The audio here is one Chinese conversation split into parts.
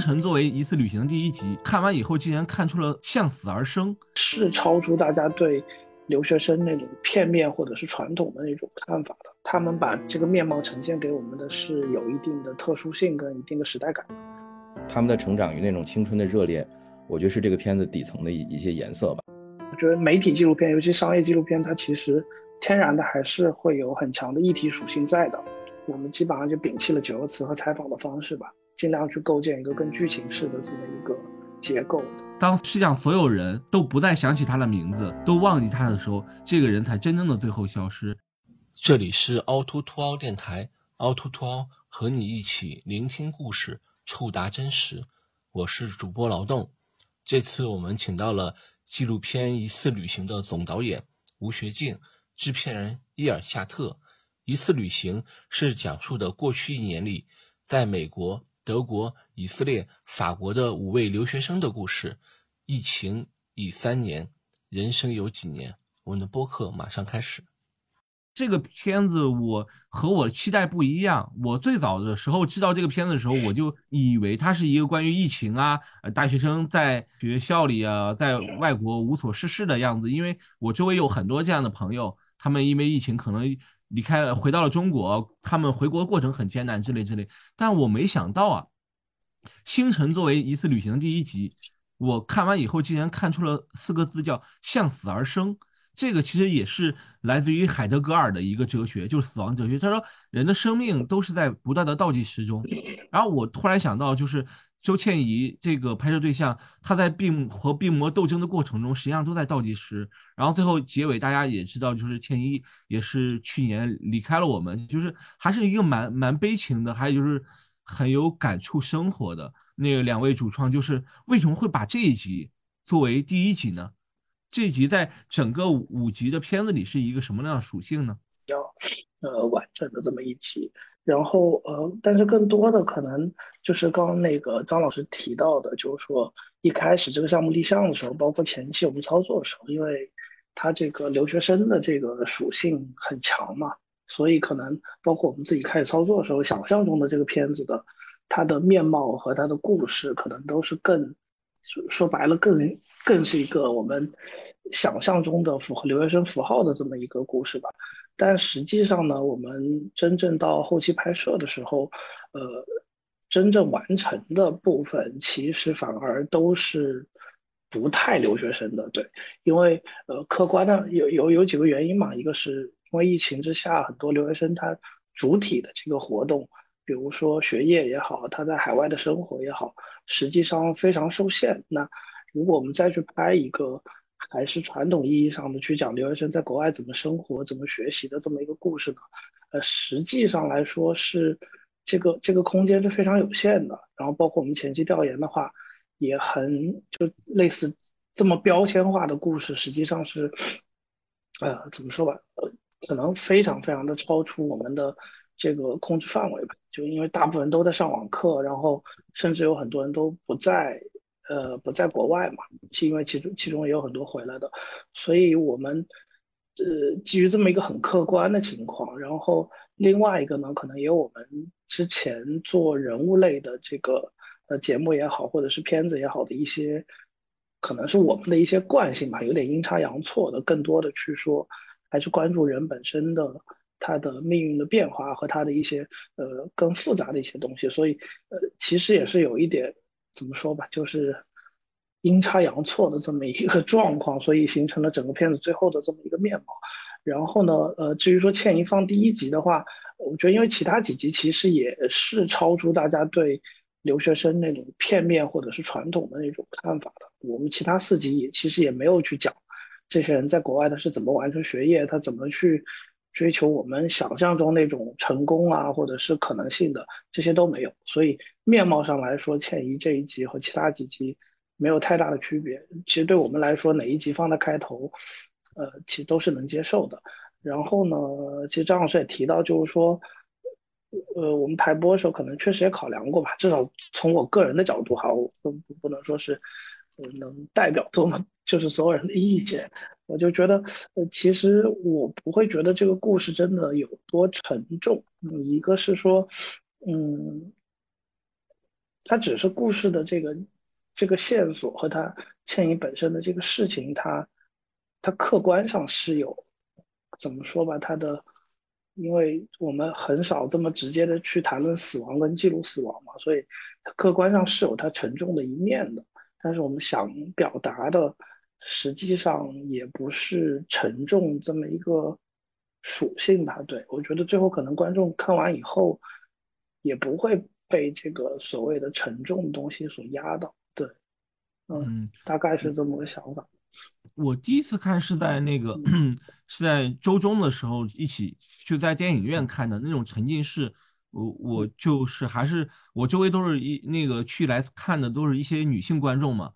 晨作为一次旅行的第一集，看完以后竟然看出了向死而生，是超出大家对留学生那种片面或者是传统的那种看法的。他们把这个面貌呈现给我们的是有一定的特殊性跟一定的时代感。他们的成长与那种青春的热烈，我觉得是这个片子底层的一一些颜色吧。我觉得媒体纪录片，尤其商业纪录片，它其实天然的还是会有很强的议题属性在的。我们基本上就摒弃了九个词和采访的方式吧。尽量去构建一个更剧情式的这么一个结构。当世界上所有人都不再想起他的名字，都忘记他的时候，这个人才真正的最后消失。这里是凹凸凸凹电台，凹凸凸凹和你一起聆听故事，触达真实。我是主播劳动。这次我们请到了纪录片《一次旅行》的总导演吴学静，制片人伊尔夏特。《一次旅行》是讲述的过去一年里，在美国。德国、以色列、法国的五位留学生的故事。疫情已三年，人生有几年？我们的播客马上开始。这个片子我和我的期待不一样。我最早的时候知道这个片子的时候，我就以为它是一个关于疫情啊，大学生在学校里啊，在外国无所事事的样子。因为我周围有很多这样的朋友，他们因为疫情可能。离开了，回到了中国，他们回国过程很艰难，之类之类。但我没想到啊，星辰作为一次旅行的第一集，我看完以后竟然看出了四个字，叫向死而生。这个其实也是来自于海德格尔的一个哲学，就是死亡哲学。他说，人的生命都是在不断的倒计时中。然后我突然想到，就是。周倩怡这个拍摄对象，她在病和病魔斗争的过程中，实际上都在倒计时。然后最后结尾，大家也知道，就是倩怡也是去年离开了我们，就是还是一个蛮蛮悲情的，还有就是很有感触生活的那个两位主创，就是为什么会把这一集作为第一集呢？这集在整个五集的片子里是一个什么样的属性呢？比较呃完整的这么一集。然后呃，但是更多的可能就是刚刚那个张老师提到的，就是说一开始这个项目立项的时候，包括前期我们操作的时候，因为它这个留学生的这个属性很强嘛，所以可能包括我们自己开始操作的时候，想象中的这个片子的它的面貌和它的故事，可能都是更说白了更更是一个我们想象中的符合留学生符号的这么一个故事吧。但实际上呢，我们真正到后期拍摄的时候，呃，真正完成的部分其实反而都是不太留学生的，对，因为呃，客观的有有有几个原因嘛，一个是因为疫情之下，很多留学生他主体的这个活动，比如说学业也好，他在海外的生活也好，实际上非常受限。那如果我们再去拍一个，还是传统意义上的去讲留学生在国外怎么生活、怎么学习的这么一个故事呢？呃，实际上来说是这个这个空间是非常有限的。然后包括我们前期调研的话，也很就类似这么标签化的故事，实际上是呃怎么说吧？呃，可能非常非常的超出我们的这个控制范围吧。就因为大部分人都在上网课，然后甚至有很多人都不在。呃，不在国外嘛，是因为其中其中也有很多回来的，所以我们呃基于这么一个很客观的情况，然后另外一个呢，可能也有我们之前做人物类的这个呃节目也好，或者是片子也好的一些，可能是我们的一些惯性吧，有点阴差阳错的，更多的去说还是关注人本身的他的命运的变化和他的一些呃更复杂的一些东西，所以呃其实也是有一点。怎么说吧，就是阴差阳错的这么一个状况，所以形成了整个片子最后的这么一个面貌。然后呢，呃，至于说倩怡放第一集的话，我觉得因为其他几集其实也是超出大家对留学生那种片面或者是传统的那种看法的。我们其他四集也其实也没有去讲这些人在国外他是怎么完成学业，他怎么去。追求我们想象中那种成功啊，或者是可能性的这些都没有，所以面貌上来说，倩怡这一集和其他几集没有太大的区别。其实对我们来说，哪一集放在开头，呃，其实都是能接受的。然后呢，其实张老师也提到，就是说，呃，我们排播的时候可能确实也考量过吧，至少从我个人的角度哈，我不不能说是我能代表多么 就是所有人的意见。我就觉得，呃，其实我不会觉得这个故事真的有多沉重。嗯，一个是说，嗯，它只是故事的这个这个线索和它倩影本身的这个事情，它它客观上是有怎么说吧，它的。因为我们很少这么直接的去谈论死亡跟记录死亡嘛，所以它客观上是有它沉重的一面的。但是我们想表达的，实际上也不是沉重这么一个属性吧？对我觉得最后可能观众看完以后，也不会被这个所谓的沉重的东西所压倒。对，嗯，大概是这么个想法。我第一次看是在那个 是在周中的时候一起就在电影院看的那种沉浸式，我我就是还是我周围都是一那个去来看的都是一些女性观众嘛，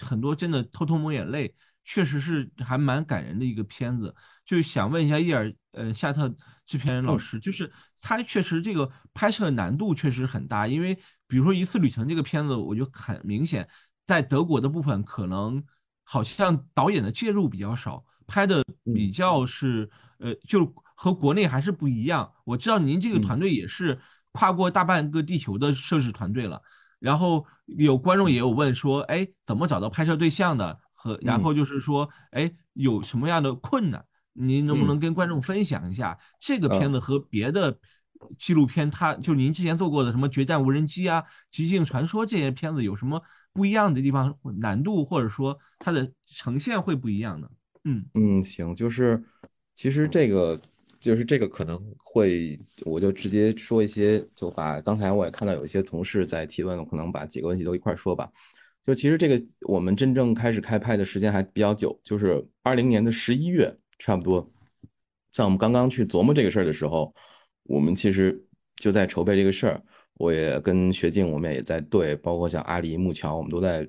很多真的偷偷抹眼泪，确实是还蛮感人的一个片子。就是想问一下伊尔呃夏特制片人老师，就是他确实这个拍摄难度确实很大，因为比如说一次旅程这个片子，我就很明显在德国的部分可能。好像导演的介入比较少，拍的比较是呃，就和国内还是不一样。我知道您这个团队也是跨过大半个地球的摄制团队了。然后有观众也有问说，哎，怎么找到拍摄对象的？和然后就是说，哎，有什么样的困难？您能不能跟观众分享一下这个片子和别的纪录片？它就您之前做过的什么《决战无人机》啊，《极境传说》这些片子有什么？不一样的地方，难度或者说它的呈现会不一样呢。嗯嗯，行，就是其实这个就是这个可能会，我就直接说一些，就把刚才我也看到有一些同事在提问，可能把几个问题都一块说吧。就其实这个我们真正开始开拍的时间还比较久，就是二零年的十一月差不多，在我们刚刚去琢磨这个事儿的时候，我们其实就在筹备这个事儿。我也跟学静，我们也在对，包括像阿里、木桥，我们都在，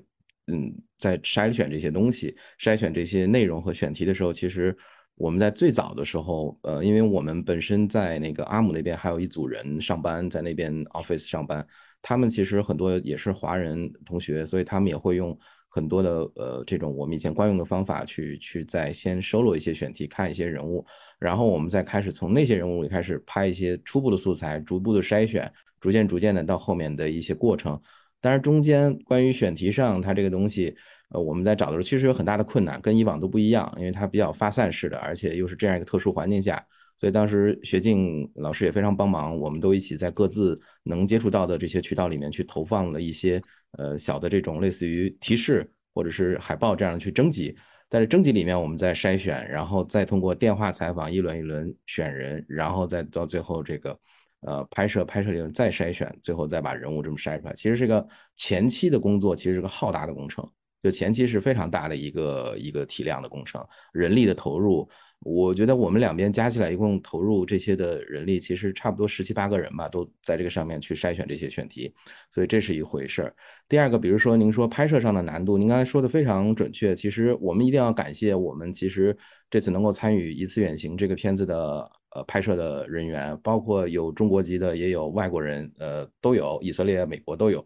嗯，在筛选这些东西，筛选这些内容和选题的时候，其实我们在最早的时候，呃，因为我们本身在那个阿姆那边还有一组人上班，在那边 office 上班，他们其实很多也是华人同学，所以他们也会用很多的呃这种我们以前惯用的方法去去在先收录一些选题，看一些人物，然后我们再开始从那些人物里开始拍一些初步的素材，逐步的筛选。逐渐逐渐的到后面的一些过程，当然中间关于选题上，它这个东西，呃，我们在找的时候其实有很大的困难，跟以往都不一样，因为它比较发散式的，而且又是这样一个特殊环境下，所以当时学静老师也非常帮忙，我们都一起在各自能接触到的这些渠道里面去投放了一些呃小的这种类似于提示或者是海报这样去征集，在这征集里面我们再筛选，然后再通过电话采访一轮一轮选人，然后再到最后这个。呃，拍摄拍摄里面再筛选，最后再把人物这么筛出来，其实这个前期的工作其实是个浩大的工程，就前期是非常大的一个一个体量的工程，人力的投入，我觉得我们两边加起来一共投入这些的人力，其实差不多十七八个人吧，都在这个上面去筛选这些选题，所以这是一回事儿。第二个，比如说您说拍摄上的难度，您刚才说的非常准确，其实我们一定要感谢我们，其实这次能够参与一次远行这个片子的。呃，拍摄的人员包括有中国籍的，也有外国人，呃，都有，以色列、美国都有。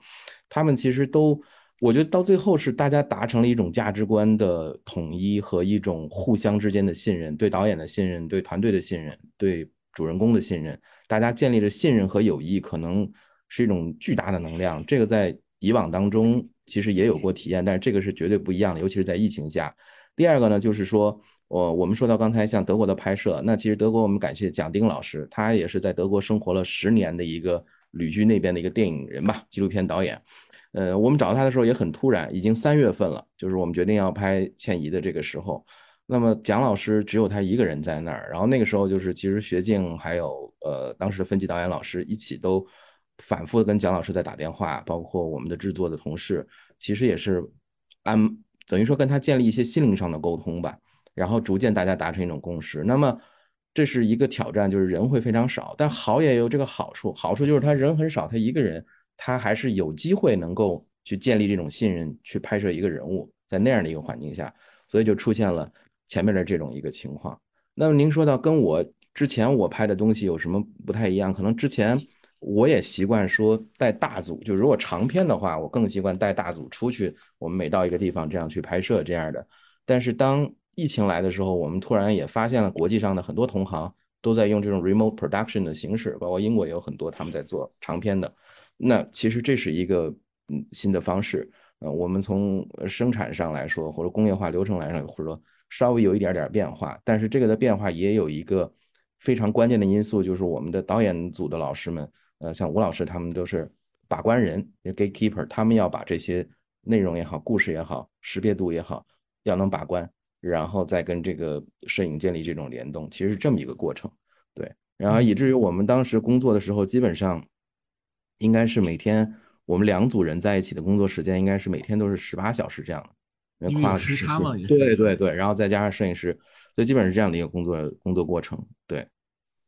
他们其实都，我觉得到最后是大家达成了一种价值观的统一和一种互相之间的信任，对导演的信任，对团队的信任，对主人公的信任，大家建立了信任和友谊，可能是一种巨大的能量。这个在以往当中其实也有过体验，但是这个是绝对不一样的，尤其是在疫情下。第二个呢，就是说。我我们说到刚才像德国的拍摄，那其实德国我们感谢蒋丁老师，他也是在德国生活了十年的一个旅居那边的一个电影人吧，纪录片导演。呃，我们找到他的时候也很突然，已经三月份了，就是我们决定要拍倩怡的这个时候。那么蒋老师只有他一个人在那儿，然后那个时候就是其实学静还有呃当时的分级导演老师一起都反复的跟蒋老师在打电话，包括我们的制作的同事，其实也是按等于说跟他建立一些心灵上的沟通吧。然后逐渐大家达成一种共识，那么这是一个挑战，就是人会非常少，但好也有这个好处，好处就是他人很少，他一个人他还是有机会能够去建立这种信任，去拍摄一个人物，在那样的一个环境下，所以就出现了前面的这种一个情况。那么您说到跟我之前我拍的东西有什么不太一样？可能之前我也习惯说带大组，就如果长片的话，我更习惯带大组出去，我们每到一个地方这样去拍摄这样的。但是当疫情来的时候，我们突然也发现了国际上的很多同行都在用这种 remote production 的形式，包括英国也有很多他们在做长篇的。那其实这是一个嗯新的方式。呃，我们从生产上来说，或者工业化流程来说，或者说稍微有一点点变化，但是这个的变化也有一个非常关键的因素，就是我们的导演组的老师们，呃，像吴老师他们都是把关人，gatekeeper，他们要把这些内容也好，故事也好，识别度也好，要能把关，然后再跟这个摄影建立这种联动，其实是这么一个过程，对。然后以至于我们当时工作的时候，基本上应该是每天。我们两组人在一起的工作时间应该是每天都是十八小时这样的，因为跨时差嘛，对对对，然后再加上摄影师，所以基本是这样的一个工作工作过程。对。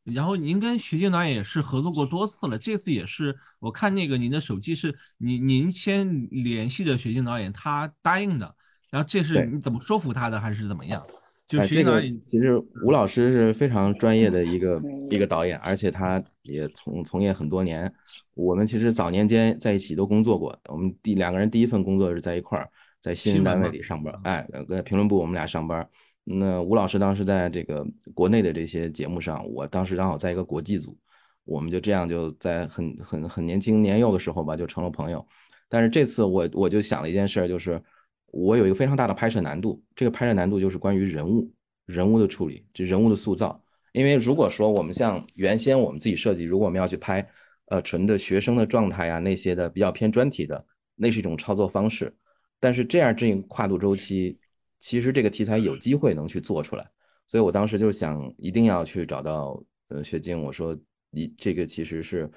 然后您跟徐静导演也是合作过多次了，这次也是我看那个您的手机是您您先联系的徐静导演，他答应的。然后这是你怎么说服他的，还是怎么样？哎，这个其实吴老师是非常专业的一个一个导演，而且他也从从业很多年。我们其实早年间在一起都工作过，我们第两个人第一份工作是在一块儿，在新闻单位里上班。哎，跟评论部我们俩上班。那吴老师当时在这个国内的这些节目上，我当时刚好在一个国际组，我们就这样就在很很很年轻年幼的时候吧，就成了朋友。但是这次我我就想了一件事，就是。我有一个非常大的拍摄难度，这个拍摄难度就是关于人物、人物的处理，就人物的塑造。因为如果说我们像原先我们自己设计，如果我们要去拍，呃，纯的学生的状态啊，那些的比较偏专题的，那是一种操作方式。但是这样这个跨度周期，其实这个题材有机会能去做出来。所以我当时就想，一定要去找到呃薛晶，我说你这个其实是，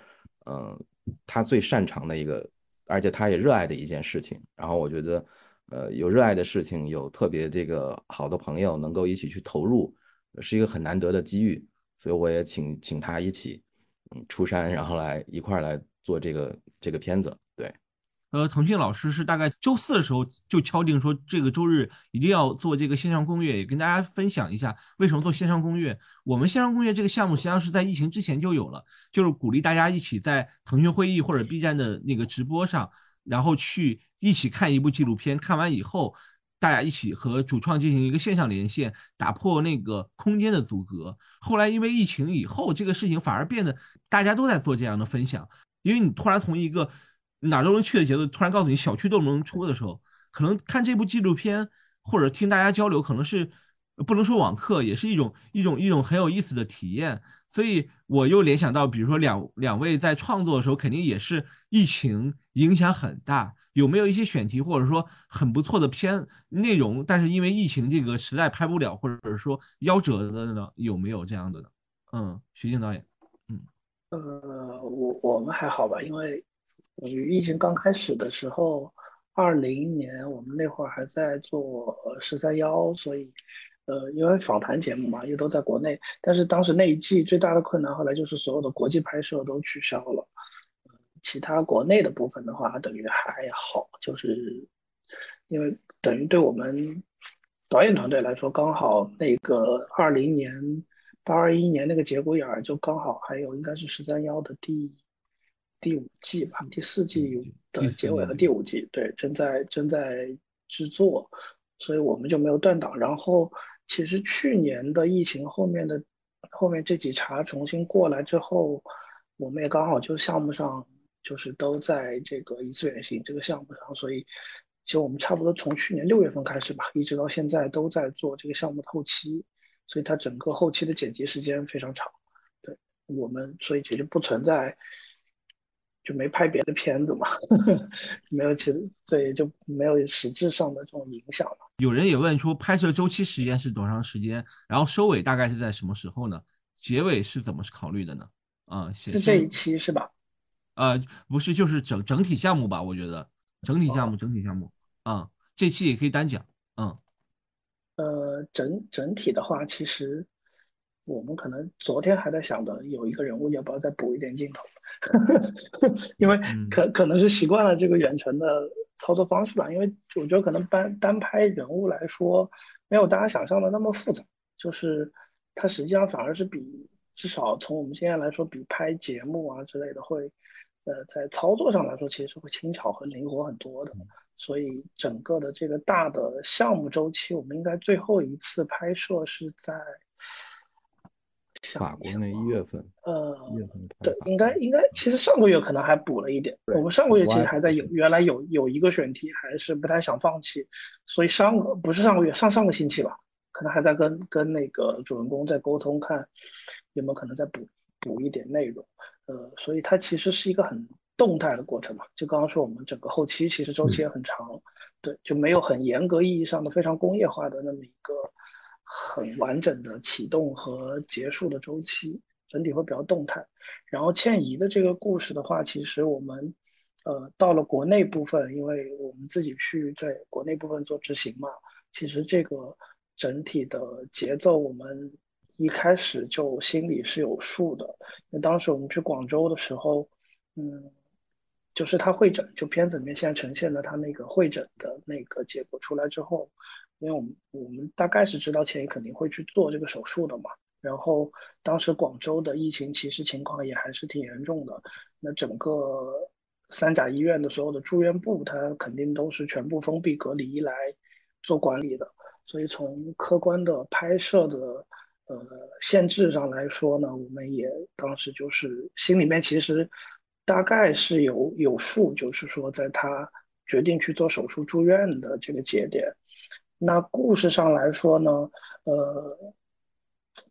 嗯，他最擅长的一个，而且他也热爱的一件事情。然后我觉得。呃，有热爱的事情，有特别这个好的朋友，能够一起去投入，是一个很难得的机遇。所以我也请请他一起，嗯，出山，然后来一块儿来做这个这个片子。对，呃，腾讯老师是大概周四的时候就敲定说，这个周日一定要做这个线上攻略，也跟大家分享一下为什么做线上攻略。我们线上攻略这个项目实际上是在疫情之前就有了，就是鼓励大家一起在腾讯会议或者 B 站的那个直播上。然后去一起看一部纪录片，看完以后，大家一起和主创进行一个线上连线，打破那个空间的阻隔。后来因为疫情以后，这个事情反而变得大家都在做这样的分享，因为你突然从一个哪都能去的节奏，突然告诉你小区都能出的时候，可能看这部纪录片或者听大家交流，可能是不能说网课，也是一种一种一种很有意思的体验。所以我又联想到，比如说两两位在创作的时候，肯定也是疫情影响很大。有没有一些选题或者说很不错的片内容，但是因为疫情这个实在拍不了，或者说夭折的呢？有没有这样的？嗯，徐静导演，嗯，呃，我我们还好吧，因为疫情刚开始的时候，二零年我们那会儿还在做十三幺，所以。呃，因为访谈节目嘛，又都在国内，但是当时那一季最大的困难，后来就是所有的国际拍摄都取消了。其他国内的部分的话，等于还好，就是因为等于对我们导演团队来说，刚好那个二零年到二一年那个节骨眼儿，就刚好还有应该是十三幺的第第五季吧，第四季的结尾和第五季，对，正在正在制作，所以我们就没有断档，然后。其实去年的疫情后面的后面这几茬重新过来之后，我们也刚好就项目上就是都在这个一次远行这个项目上，所以其实我们差不多从去年六月份开始吧，一直到现在都在做这个项目的后期，所以它整个后期的剪辑时间非常长。对我们，所以其实不存在。就没拍别的片子嘛，没有其所以就没有实质上的这种影响了。有人也问说，拍摄周期时间是多长时间？然后收尾大概是在什么时候呢？结尾是怎么考虑的呢？啊，是这一期是吧？呃，不是，就是整整体项目吧？我觉得整体项目，整体项目，啊，这期也可以单讲，嗯，呃，整整体的话，其实。我们可能昨天还在想着有一个人物要不要再补一点镜头，因为可可能是习惯了这个远程的操作方式吧。因为我觉得可能单单拍人物来说，没有大家想象的那么复杂，就是它实际上反而是比至少从我们现在来说，比拍节目啊之类的会，呃，在操作上来说其实是会轻巧和灵活很多的。所以整个的这个大的项目周期，我们应该最后一次拍摄是在。法国那一月份，呃，一月份对，应该应该，其实上个月可能还补了一点。我们上个月其实还在有原来有有一个选题，还是不太想放弃，所以上个不是上个月，上上个星期吧，可能还在跟跟那个主人公在沟通，看有没有可能再补补一点内容。呃，所以它其实是一个很动态的过程嘛。就刚刚说，我们整个后期其实周期也很长，对，就没有很严格意义上的非常工业化的那么一个。很完整的启动和结束的周期，整体会比较动态。然后倩怡的这个故事的话，其实我们呃到了国内部分，因为我们自己去在国内部分做执行嘛，其实这个整体的节奏我们一开始就心里是有数的。因为当时我们去广州的时候，嗯，就是他会诊，就片子里面现在呈现的他那个会诊的那个结果出来之后。因为我们我们大概是知道钱怡肯定会去做这个手术的嘛，然后当时广州的疫情其实情况也还是挺严重的，那整个三甲医院的所有的住院部，它肯定都是全部封闭隔离来做管理的，所以从客观的拍摄的呃限制上来说呢，我们也当时就是心里面其实大概是有有数，就是说在他决定去做手术住院的这个节点。那故事上来说呢，呃，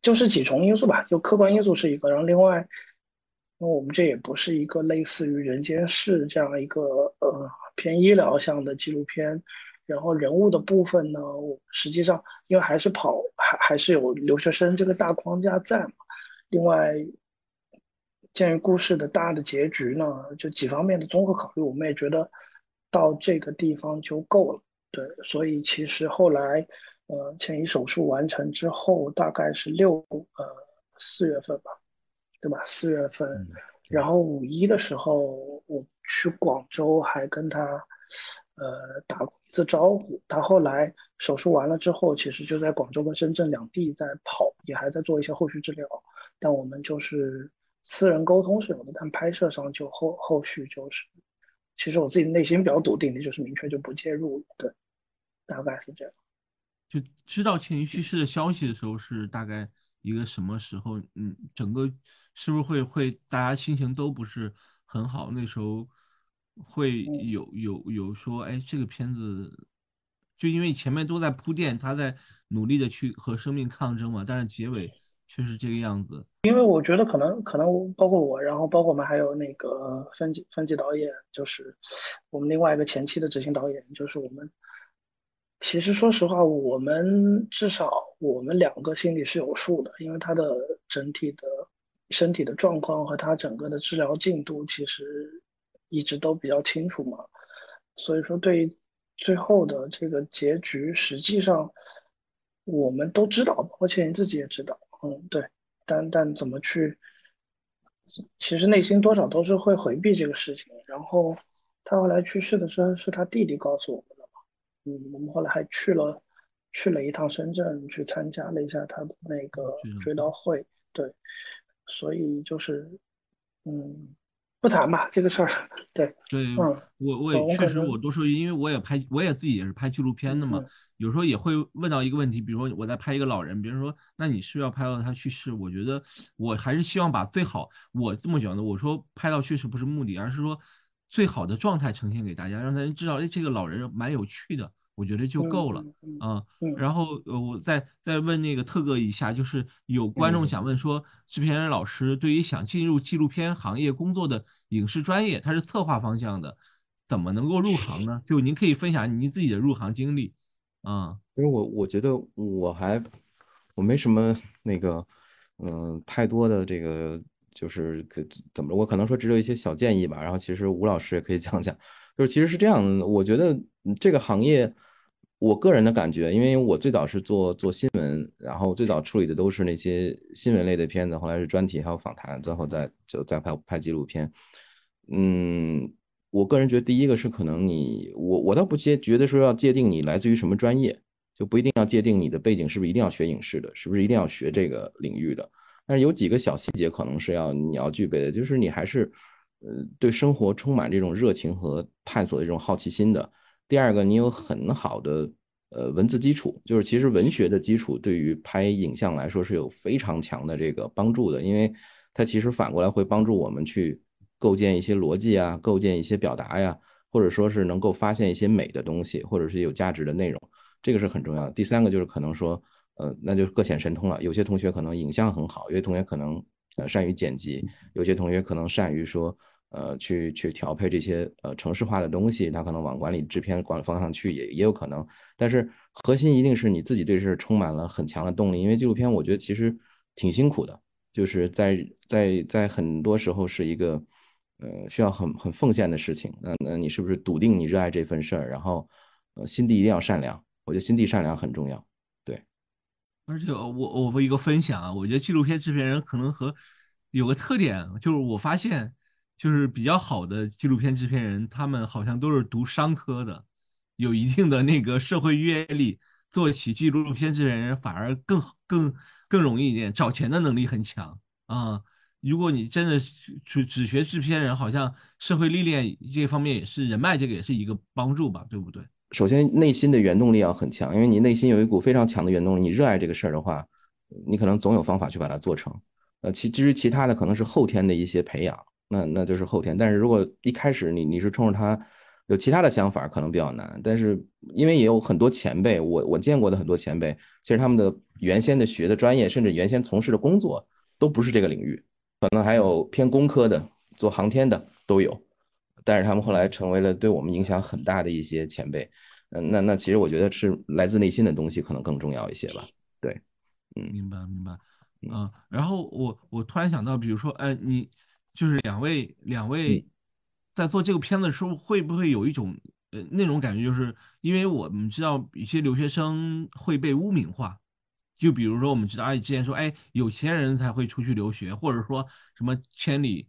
就是几重因素吧，就客观因素是一个，然后另外，因为我们这也不是一个类似于《人间世》这样一个呃偏医疗向的纪录片，然后人物的部分呢，我实际上因为还是跑还还是有留学生这个大框架在嘛，另外，鉴于故事的大的结局呢，就几方面的综合考虑，我们也觉得到这个地方就够了。对，所以其实后来，呃，前移手术完成之后，大概是六呃四月份吧，对吧？四月份，然后五一的时候我去广州，还跟他呃打过一次招呼。他后来手术完了之后，其实就在广州跟深圳两地在跑，也还在做一些后续治疗。但我们就是私人沟通是有的，但拍摄上就后后续就是，其实我自己内心比较笃定的就是明确就不介入了，对。大概是这样，就知道倩怡去世的消息的时候是大概一个什么时候？嗯，整个是不是会会大家心情都不是很好？那时候会有有有说，哎，这个片子就因为前面都在铺垫，他在努力的去和生命抗争嘛，但是结尾却是这个样子。因为我觉得可能可能包括我，然后包括我们还有那个分级分级导演，就是我们另外一个前期的执行导演，就是我们。其实说实话，我们至少我们两个心里是有数的，因为他的整体的身体的状况和他整个的治疗进度其实一直都比较清楚嘛。所以说，对于最后的这个结局，实际上我们都知道，包括倩倩自己也知道。嗯，对。但但怎么去，其实内心多少都是会回避这个事情。然后他后来去世的时候，是他弟弟告诉我们。嗯，我们后来还去了，去了一趟深圳，去参加了一下他的那个追悼会。对，所以就是，嗯，不谈吧这个事儿。对，对，嗯，我我也确实我多说，因为我也拍，我也自己也是拍纪录片的嘛，有时候也会问到一个问题，比如说我在拍一个老人，别人说，那你是要拍到他去世？我觉得我还是希望把最好，我这么讲的，我说拍到去世不是目的，而是说。最好的状态呈现给大家，让大家知道，哎，这个老人蛮有趣的，我觉得就够了啊。然后呃，我再再问那个特哥一下，就是有观众想问说，制片人老师对于想进入纪录片行业工作的影视专业，他是策划方向的，怎么能够入行呢？就您可以分享您自己的入行经历啊。因为我我觉得我还我没什么那个嗯太多的这个。就是可怎么我可能说只有一些小建议吧。然后其实吴老师也可以 讲讲，就是其实是这样，我觉得这个行业，我个人的感觉，因为我最早是做做新闻，然后最早处理的都是那些新闻类的片子，后来是专题还有访谈，最后再就再拍拍纪录片。嗯，我个人觉得第一个是可能你我我倒不接觉得说要界定你来自于什么专业，就不一定要界定你的背景是不是一定要学影视的，是不是一定要学这个领域的。但是有几个小细节可能是要你要具备的，就是你还是，呃，对生活充满这种热情和探索的这种好奇心的。第二个，你有很好的呃文字基础，就是其实文学的基础对于拍影像来说是有非常强的这个帮助的，因为它其实反过来会帮助我们去构建一些逻辑啊，构建一些表达呀，或者说是能够发现一些美的东西，或者是有价值的内容，这个是很重要的。第三个就是可能说，呃，那就各显神通了。有些同学可能影像很好，有些同学可能呃善于剪辑，有些同学可能善于说。呃，去去调配这些呃城市化的东西，他可能往管理制片管理方向去也也有可能，但是核心一定是你自己对这充满了很强的动力，因为纪录片我觉得其实挺辛苦的，就是在在在很多时候是一个呃需要很很奉献的事情。那那你是不是笃定你热爱这份事儿？然后呃心地一定要善良，我觉得心地善良很重要。而且我我一个分享啊，我觉得纪录片制片人可能和有个特点，就是我发现。就是比较好的纪录片制片人，他们好像都是读商科的，有一定的那个社会阅历，做起纪录片制片人反而更更更容易一点，找钱的能力很强啊。如果你真的只只学制片人，好像社会历练这方面也是人脉，这个也是一个帮助吧，对不对？首先内心的原动力要很强，因为你内心有一股非常强的原动力，你热爱这个事儿的话，你可能总有方法去把它做成。呃，其至于其他的，可能是后天的一些培养。那那就是后天，但是如果一开始你你是冲着他有其他的想法，可能比较难。但是因为也有很多前辈，我我见过的很多前辈，其实他们的原先的学的专业，甚至原先从事的工作都不是这个领域，可能还有偏工科的，做航天的都有。但是他们后来成为了对我们影响很大的一些前辈。嗯，那那其实我觉得是来自内心的东西可能更重要一些吧。对，嗯，明白明白。嗯，然后我我突然想到，比如说，哎，你。就是两位两位在做这个片子的时候，会不会有一种呃那种感觉？就是因为我们知道一些留学生会被污名化，就比如说我们知道哎之前说哎有钱人才会出去留学，或者说什么千里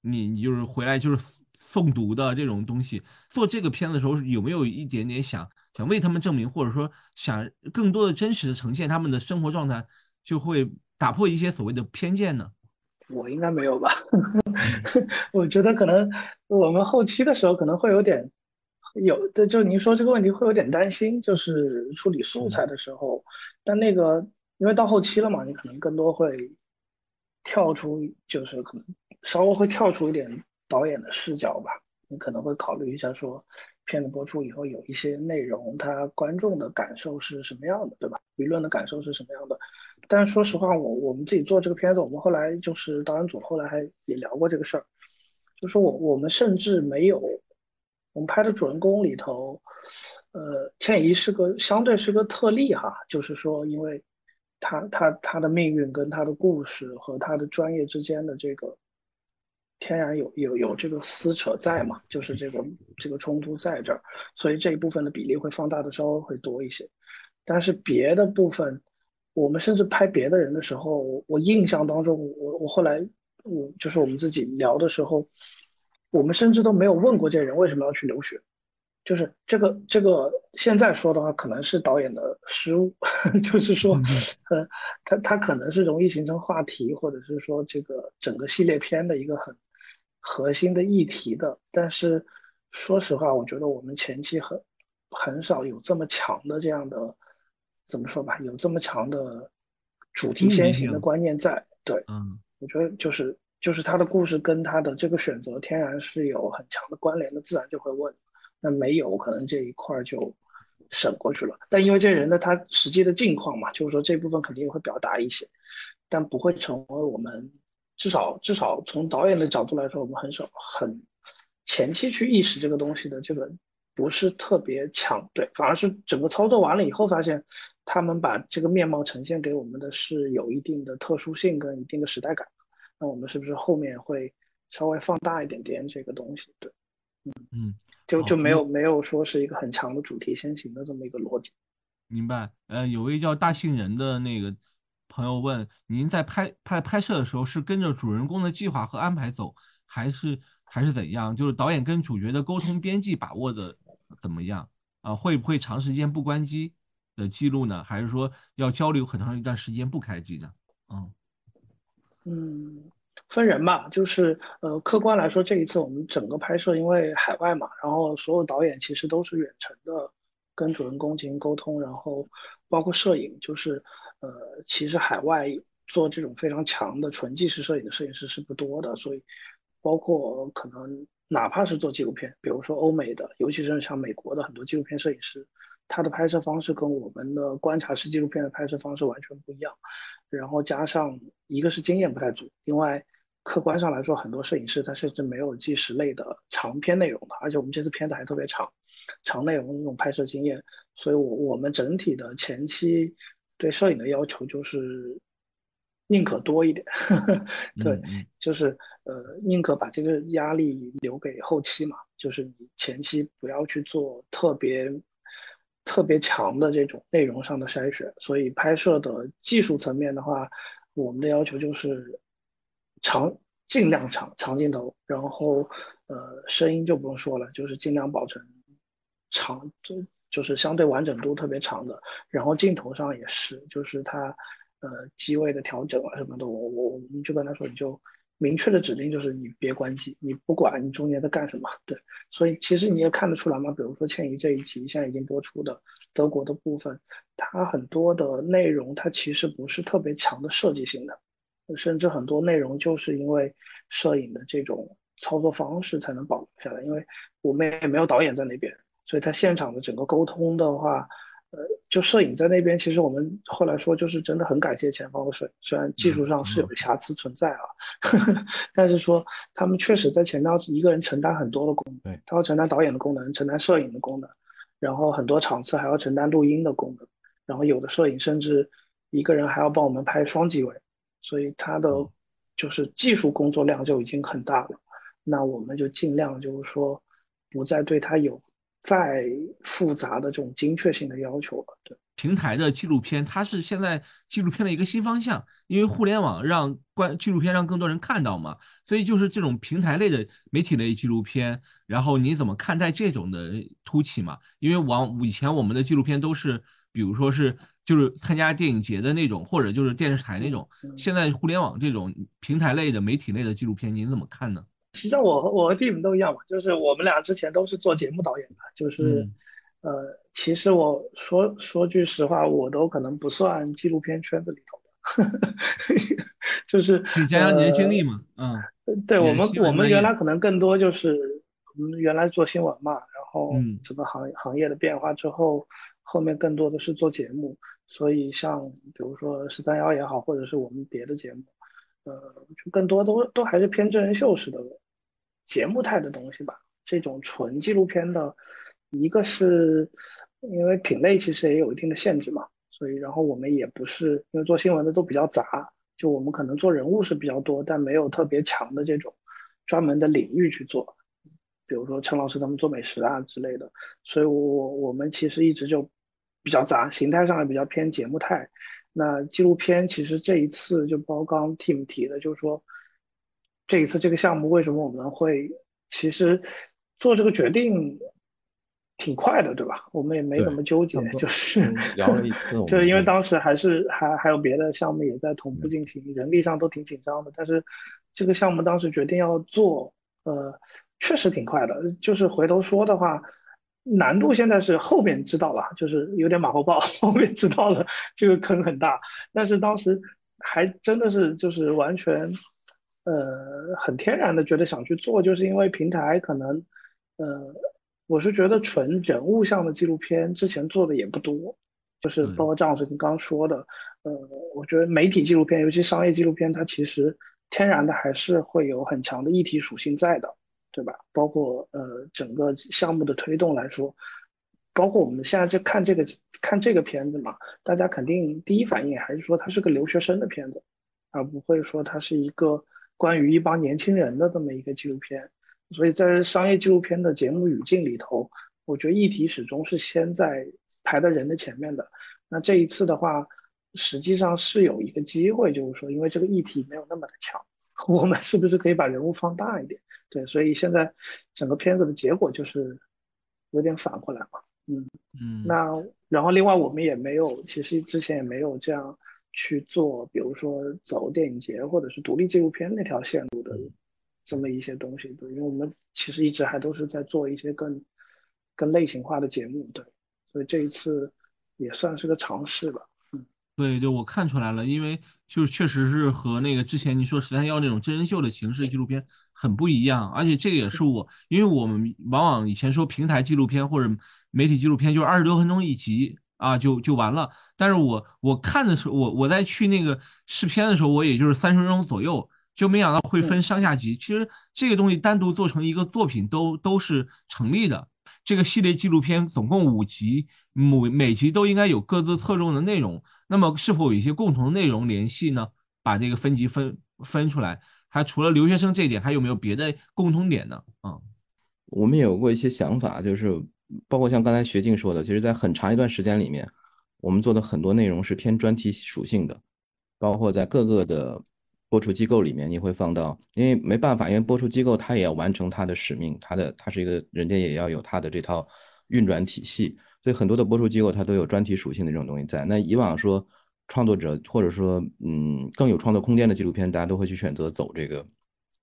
你你就是回来就是送读的这种东西。做这个片子的时候有没有一点点想想为他们证明，或者说想更多的真实的呈现他们的生活状态，就会打破一些所谓的偏见呢？我应该没有吧？我觉得可能我们后期的时候可能会有点有的，就您说这个问题会有点担心，就是处理素材的时候。但那个因为到后期了嘛，你可能更多会跳出，就是可能稍微会跳出一点导演的视角吧。你可能会考虑一下，说片子播出以后有一些内容，他观众的感受是什么样的，对吧？舆论的感受是什么样的？但是说实话，我我们自己做这个片子，我们后来就是导演组后来还也聊过这个事儿，就说我我们甚至没有，我们拍的主人公里头，呃，倩怡是个相对是个特例哈，就是说，因为他他他的命运跟他的故事和他的专业之间的这个。天然有有有这个撕扯在嘛，就是这个这个冲突在这儿，所以这一部分的比例会放大的稍微会多一些。但是别的部分，我们甚至拍别的人的时候，我印象当中，我我后来我就是我们自己聊的时候，我们甚至都没有问过这人为什么要去留学。就是这个这个现在说的话，可能是导演的失误，就是说，呃，他他可能是容易形成话题，或者是说这个整个系列片的一个很。核心的议题的，但是说实话，我觉得我们前期很很少有这么强的这样的，怎么说吧，有这么强的主题先行的观念在。对，嗯，我觉得就是就是他的故事跟他的这个选择天然是有很强的关联的，自然就会问。那没有，可能这一块就省过去了。但因为这人的他实际的境况嘛，就是说这部分肯定也会表达一些，但不会成为我们。至少至少从导演的角度来说，我们很少很前期去意识这个东西的，这个不是特别强，对，反而是整个操作完了以后，发现他们把这个面貌呈现给我们的是有一定的特殊性跟一定的时代感。那我们是不是后面会稍微放大一点点这个东西？对，嗯嗯，就就没有没有说是一个很强的主题先行的这么一个逻辑。明白。呃，有位叫大杏仁的那个。朋友问：您在拍拍拍摄的时候是跟着主人公的计划和安排走，还是还是怎样？就是导演跟主角的沟通边际把握的怎么样？啊，会不会长时间不关机的记录呢？还是说要交流很长一段时间不开机的？嗯嗯，分人吧。就是呃，客观来说，这一次我们整个拍摄因为海外嘛，然后所有导演其实都是远程的跟主人公进行沟通，然后包括摄影，就是呃，其实海外做这种非常强的纯纪实摄影的摄影师是不多的，所以包括可能哪怕是做纪录片，比如说欧美的，尤其是像美国的很多纪录片摄影师，他的拍摄方式跟我们的观察式纪录片的拍摄方式完全不一样，然后加上一个是经验不太足，另外。客观上来说，很多摄影师他甚至没有纪实类的长篇内容的，而且我们这次片子还特别长，长内容的那种拍摄经验，所以，我我们整体的前期对摄影的要求就是宁可多一点，对，就是呃，宁可把这个压力留给后期嘛，就是你前期不要去做特别特别强的这种内容上的筛选，所以拍摄的技术层面的话，我们的要求就是。长尽量长长镜头，然后呃声音就不用说了，就是尽量保存长，就就是相对完整度特别长的。然后镜头上也是，就是它呃机位的调整啊什么的，我我我们就跟他说，你就明确的指令就是你别关机，你不管你中间在干什么。对，所以其实你也看得出来嘛，比如说倩怡这一集现在已经播出的德国的部分，它很多的内容它其实不是特别强的设计性的。甚至很多内容就是因为摄影的这种操作方式才能保留下来，因为我们也没有导演在那边，所以他现场的整个沟通的话，呃，就摄影在那边，其实我们后来说就是真的很感谢前方的摄影，虽然技术上是有瑕疵存在啊，但是说他们确实在前要一个人承担很多的功能，对，他要承担导演的功能，承担摄影的功能，然后很多场次还要承担录音的功能，然后有的摄影甚至一个人还要帮我们拍双机位。所以他的就是技术工作量就已经很大了，那我们就尽量就是说，不再对他有再复杂的这种精确性的要求了。对，平台的纪录片，它是现在纪录片的一个新方向，因为互联网让观纪录片让更多人看到嘛，所以就是这种平台类的媒体类纪录片，然后你怎么看待这种的突起嘛？因为往以前我们的纪录片都是。比如说是就是参加电影节的那种，或者就是电视台那种。现在互联网这种平台类的媒体类的纪录片，您怎么看呢？实际上，我和我和 Tim 都一样嘛，就是我们俩之前都是做节目导演的，就是呃，其实我说说句实话，我都可能不算纪录片圈子里头的，就是你讲讲你的经历嘛，嗯，对我们我们原来可能更多就是我们原来做新闻嘛，然后整个行行业的变化之后。后面更多的是做节目，所以像比如说十三幺也好，或者是我们别的节目，呃，就更多都都还是偏真人秀式的节目态的东西吧。这种纯纪录片的，一个是因为品类其实也有一定的限制嘛，所以然后我们也不是因为做新闻的都比较杂，就我们可能做人物是比较多，但没有特别强的这种专门的领域去做。比如说陈老师他们做美食啊之类的，所以我我我们其实一直就。比较杂，形态上也比较偏节目态。那纪录片其实这一次就包括刚 team 提的，就是说这一次这个项目为什么我们会其实做这个决定挺快的，对吧？我们也没怎么纠结，就是聊了一次，就是因为当时还是还还有别的项目也在同步进行，人力上都挺紧张的。但是这个项目当时决定要做，呃，确实挺快的。就是回头说的话。难度现在是后面知道了，就是有点马后炮，后面知道了这个坑很大，但是当时还真的是就是完全，呃，很天然的觉得想去做，就是因为平台可能，呃，我是觉得纯人物向的纪录片之前做的也不多，就是包括张老师您刚说的，呃，我觉得媒体纪录片，尤其商业纪录片，它其实天然的还是会有很强的议题属性在的。对吧？包括呃整个项目的推动来说，包括我们现在在看这个看这个片子嘛，大家肯定第一反应还是说它是个留学生的片子，而不会说它是一个关于一帮年轻人的这么一个纪录片。所以在商业纪录片的节目语境里头，我觉得议题始终是先在排在人的前面的。那这一次的话，实际上是有一个机会，就是说因为这个议题没有那么的强。我们是不是可以把人物放大一点？对，所以现在整个片子的结果就是有点反过来嘛。嗯嗯。那然后另外我们也没有，其实之前也没有这样去做，比如说走电影节或者是独立纪录片那条线路的这么一些东西。对，因为我们其实一直还都是在做一些更更类型化的节目。对，所以这一次也算是个尝试吧。对对，我看出来了，因为就是确实是和那个之前你说十三幺那种真人秀的形式纪录片很不一样，而且这个也是我，因为我们往往以前说平台纪录片或者媒体纪录片就是二十多分钟一集啊，就就完了。但是我我看的时候，我我在去那个试片的时候，我也就是三十分钟左右，就没想到会分上下集。其实这个东西单独做成一个作品都都是成立的。这个系列纪录片总共五集，每每集都应该有各自侧重的内容。那么是否有一些共同内容联系呢？把这个分级分分出来，还除了留学生这一点，还有没有别的共通点呢？啊，我们也有过一些想法，就是包括像刚才学静说的，其实，在很长一段时间里面，我们做的很多内容是偏专题属性的，包括在各个的。播出机构里面你会放到，因为没办法，因为播出机构它也要完成它的使命，它的它是一个人家也要有它的这套运转体系，所以很多的播出机构它都有专题属性的这种东西在。那以往说创作者或者说嗯更有创作空间的纪录片，大家都会去选择走这个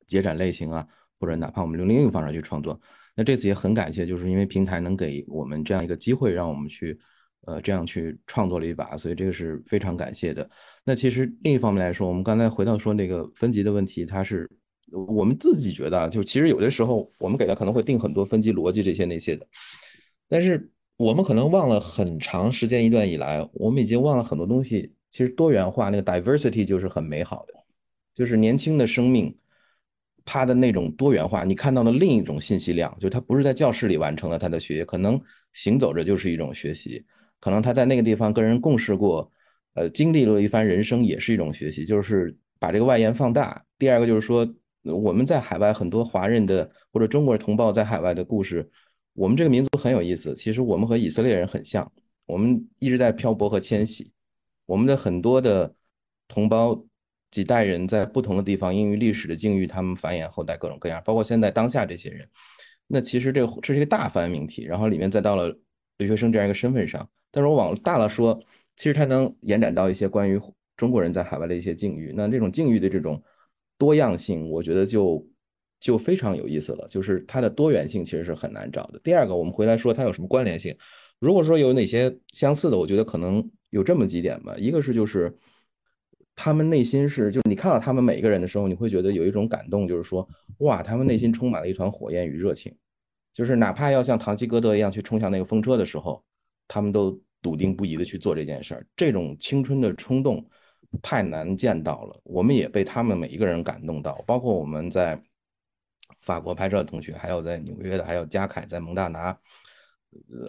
节展类型啊，或者哪怕我们用另一个方式去创作。那这次也很感谢，就是因为平台能给我们这样一个机会，让我们去。呃，这样去创作了一把，所以这个是非常感谢的。那其实另一方面来说，我们刚才回到说那个分级的问题，它是我们自己觉得，就其实有的时候我们给他可能会定很多分级逻辑这些那些的，但是我们可能忘了很长时间一段以来，我们已经忘了很多东西。其实多元化那个 diversity 就是很美好的，就是年轻的生命，他的那种多元化，你看到的另一种信息量，就是他不是在教室里完成了他的学业，可能行走着就是一种学习。可能他在那个地方跟人共事过，呃，经历了一番人生，也是一种学习，就是把这个外延放大。第二个就是说，我们在海外很多华人的或者中国同胞在海外的故事，我们这个民族很有意思。其实我们和以色列人很像，我们一直在漂泊和迁徙。我们的很多的同胞几代人在不同的地方，因为历史的境遇，他们繁衍后代各种各样，包括现在当下这些人。那其实这这是一个大范围命题，然后里面再到了留学生这样一个身份上。但是我往大了说，其实它能延展到一些关于中国人在海外的一些境遇。那这种境遇的这种多样性，我觉得就就非常有意思了。就是它的多元性其实是很难找的。第二个，我们回来说它有什么关联性。如果说有哪些相似的，我觉得可能有这么几点吧。一个是就是他们内心是，就是你看到他们每一个人的时候，你会觉得有一种感动，就是说哇，他们内心充满了一团火焰与热情。就是哪怕要像唐吉诃德一样去冲向那个风车的时候。他们都笃定不移的去做这件事儿，这种青春的冲动太难见到了。我们也被他们每一个人感动到，包括我们在法国拍摄的同学，还有在纽约的，还有加凯在蒙大拿，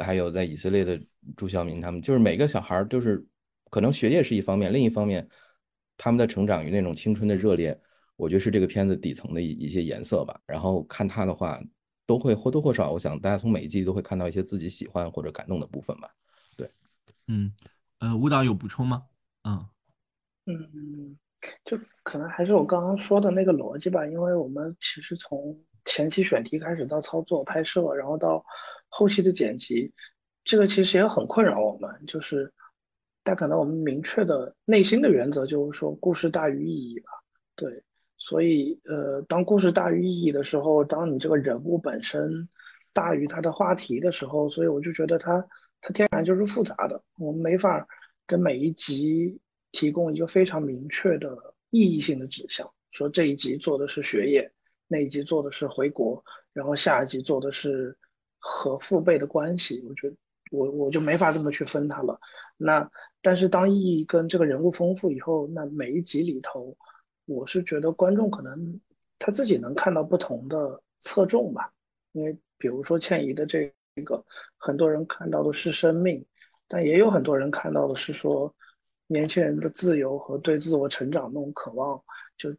还有在以色列的朱晓明，他们就是每个小孩儿，就是可能学业是一方面，另一方面他们的成长与那种青春的热烈，我觉得是这个片子底层的一一些颜色吧。然后看他的话。都会或多或少，我想大家从每一季都会看到一些自己喜欢或者感动的部分吧。对，嗯，呃，舞蹈有补充吗？嗯嗯，就可能还是我刚刚说的那个逻辑吧，因为我们其实从前期选题开始到操作拍摄，然后到后期的剪辑，这个其实也很困扰我们。就是但可能我们明确的内心的原则就是说，故事大于意义吧。对。所以，呃，当故事大于意义的时候，当你这个人物本身大于他的话题的时候，所以我就觉得它它天然就是复杂的，我们没法跟每一集提供一个非常明确的意义性的指向，说这一集做的是学业，那一集做的是回国，然后下一集做的是和父辈的关系，我觉得我我就没法这么去分它了。那但是当意义跟这个人物丰富以后，那每一集里头。我是觉得观众可能他自己能看到不同的侧重吧，因为比如说倩怡的这个，很多人看到的是生命，但也有很多人看到的是说年轻人的自由和对自我成长那种渴望，就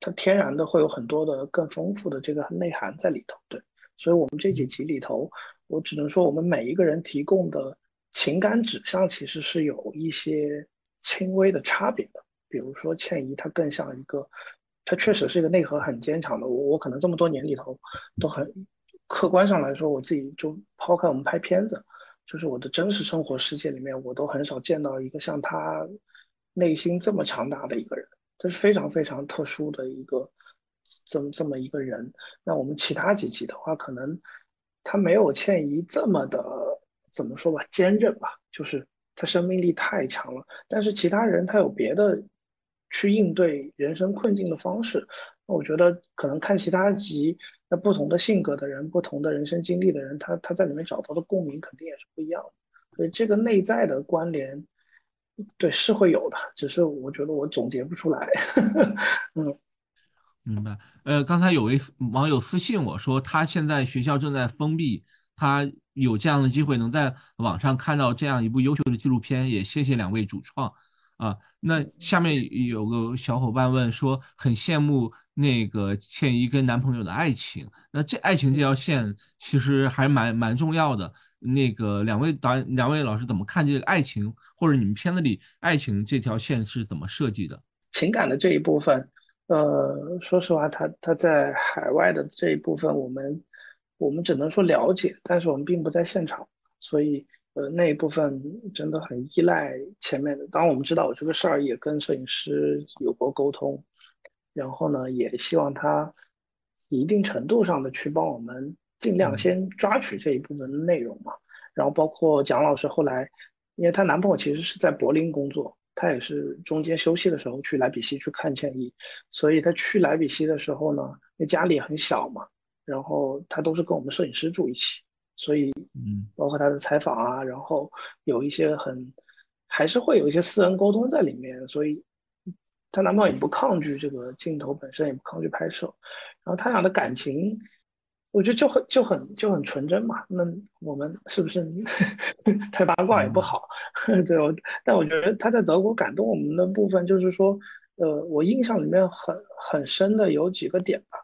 它天然的会有很多的更丰富的这个内涵在里头。对，所以我们这几集里头，我只能说我们每一个人提供的情感指向其实是有一些轻微的差别的。比如说倩怡，她更像一个，她确实是一个内核很坚强的。我我可能这么多年里头，都很客观上来说，我自己就抛开我们拍片子，就是我的真实生活世界里面，我都很少见到一个像她内心这么强大的一个人，这是非常非常特殊的一个这么这么一个人。那我们其他几集的话，可能他没有倩怡这么的怎么说吧，坚韧吧，就是他生命力太强了。但是其他人他有别的去应对人生困境的方式。那我觉得可能看其他集，那不同的性格的人，不同的人生经历的人，他他在里面找到的共鸣肯定也是不一样的。所以这个内在的关联，对是会有的，只是我觉得我总结不出来。嗯。明白，呃，刚才有位网友私信我说，他现在学校正在封闭，他有这样的机会能在网上看到这样一部优秀的纪录片，也谢谢两位主创啊。那下面有个小伙伴问说，很羡慕那个倩怡跟男朋友的爱情，那这爱情这条线其实还蛮蛮重要的。那个两位导演、两位老师怎么看这个爱情，或者你们片子里爱情这条线是怎么设计的？情感的这一部分。呃，说实话，他他在海外的这一部分，我们我们只能说了解，但是我们并不在现场，所以呃那一部分真的很依赖前面的。当然，我们知道我这个事儿，也跟摄影师有过沟通，然后呢，也希望他一定程度上的去帮我们尽量先抓取这一部分的内容嘛。然后包括蒋老师后来，因为她男朋友其实是在柏林工作。他也是中间休息的时候去莱比锡去看倩怡，所以他去莱比锡的时候呢，因为家里很小嘛，然后他都是跟我们摄影师住一起，所以嗯，包括他的采访啊，然后有一些很，还是会有一些私人沟通在里面，所以她男朋友也不抗拒这个镜头本身，也不抗拒拍摄，然后他俩的感情。我觉得就很就很就很纯真嘛，那我们是不是 太八卦也不好？对，我但我觉得他在德国感动我们的部分，就是说，呃，我印象里面很很深的有几个点吧，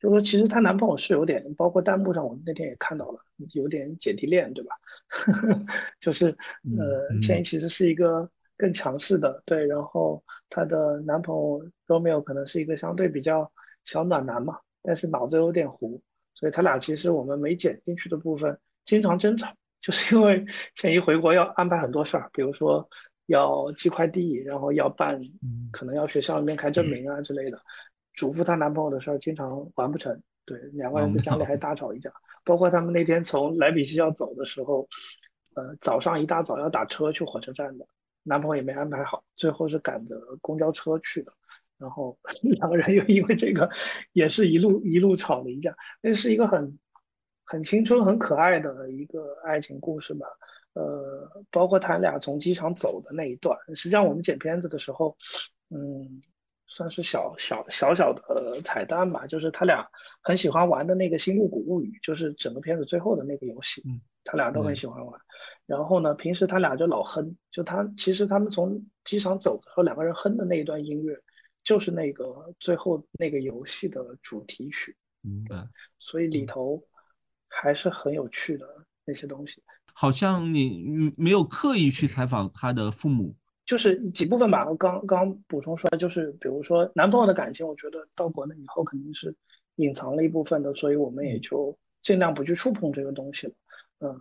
就是说其实她男朋友是有点，包括弹幕上我们那天也看到了，有点姐弟恋，对吧？就是呃，倩怡其实是一个更强势的，对，然后她的男朋友 Romeo 可能是一个相对比较小暖男嘛，但是脑子有点糊。所以他俩其实我们没剪进去的部分，经常争吵，就是因为倩怡回国要安排很多事儿，比如说要寄快递，然后要办，可能要学校里面开证明啊之类的，嘱咐她男朋友的事儿经常完不成。对，两个人在家里还大吵一架。包括他们那天从莱比锡要走的时候，呃，早上一大早要打车去火车站的，男朋友也没安排好，最后是赶着公交车去的。然后 两个人又因为这个，也是一路一路吵了一架。那是一个很很青春、很可爱的一个爱情故事吧。呃，包括他俩从机场走的那一段，实际上我们剪片子的时候，嗯，算是小小小小的彩蛋吧。就是他俩很喜欢玩的那个《星露谷物语》，就是整个片子最后的那个游戏，他俩都很喜欢玩。然后呢，平时他俩就老哼，就他其实他们从机场走的时候，两个人哼的那一段音乐。就是那个最后那个游戏的主题曲，明白。所以里头还是很有趣的那些东西。好像你没有刻意去采访他的父母，就是几部分吧。我刚刚补充出来，就是比如说男朋友的感情，我觉得到国内以后肯定是隐藏了一部分的，所以我们也就尽量不去触碰这个东西了。嗯，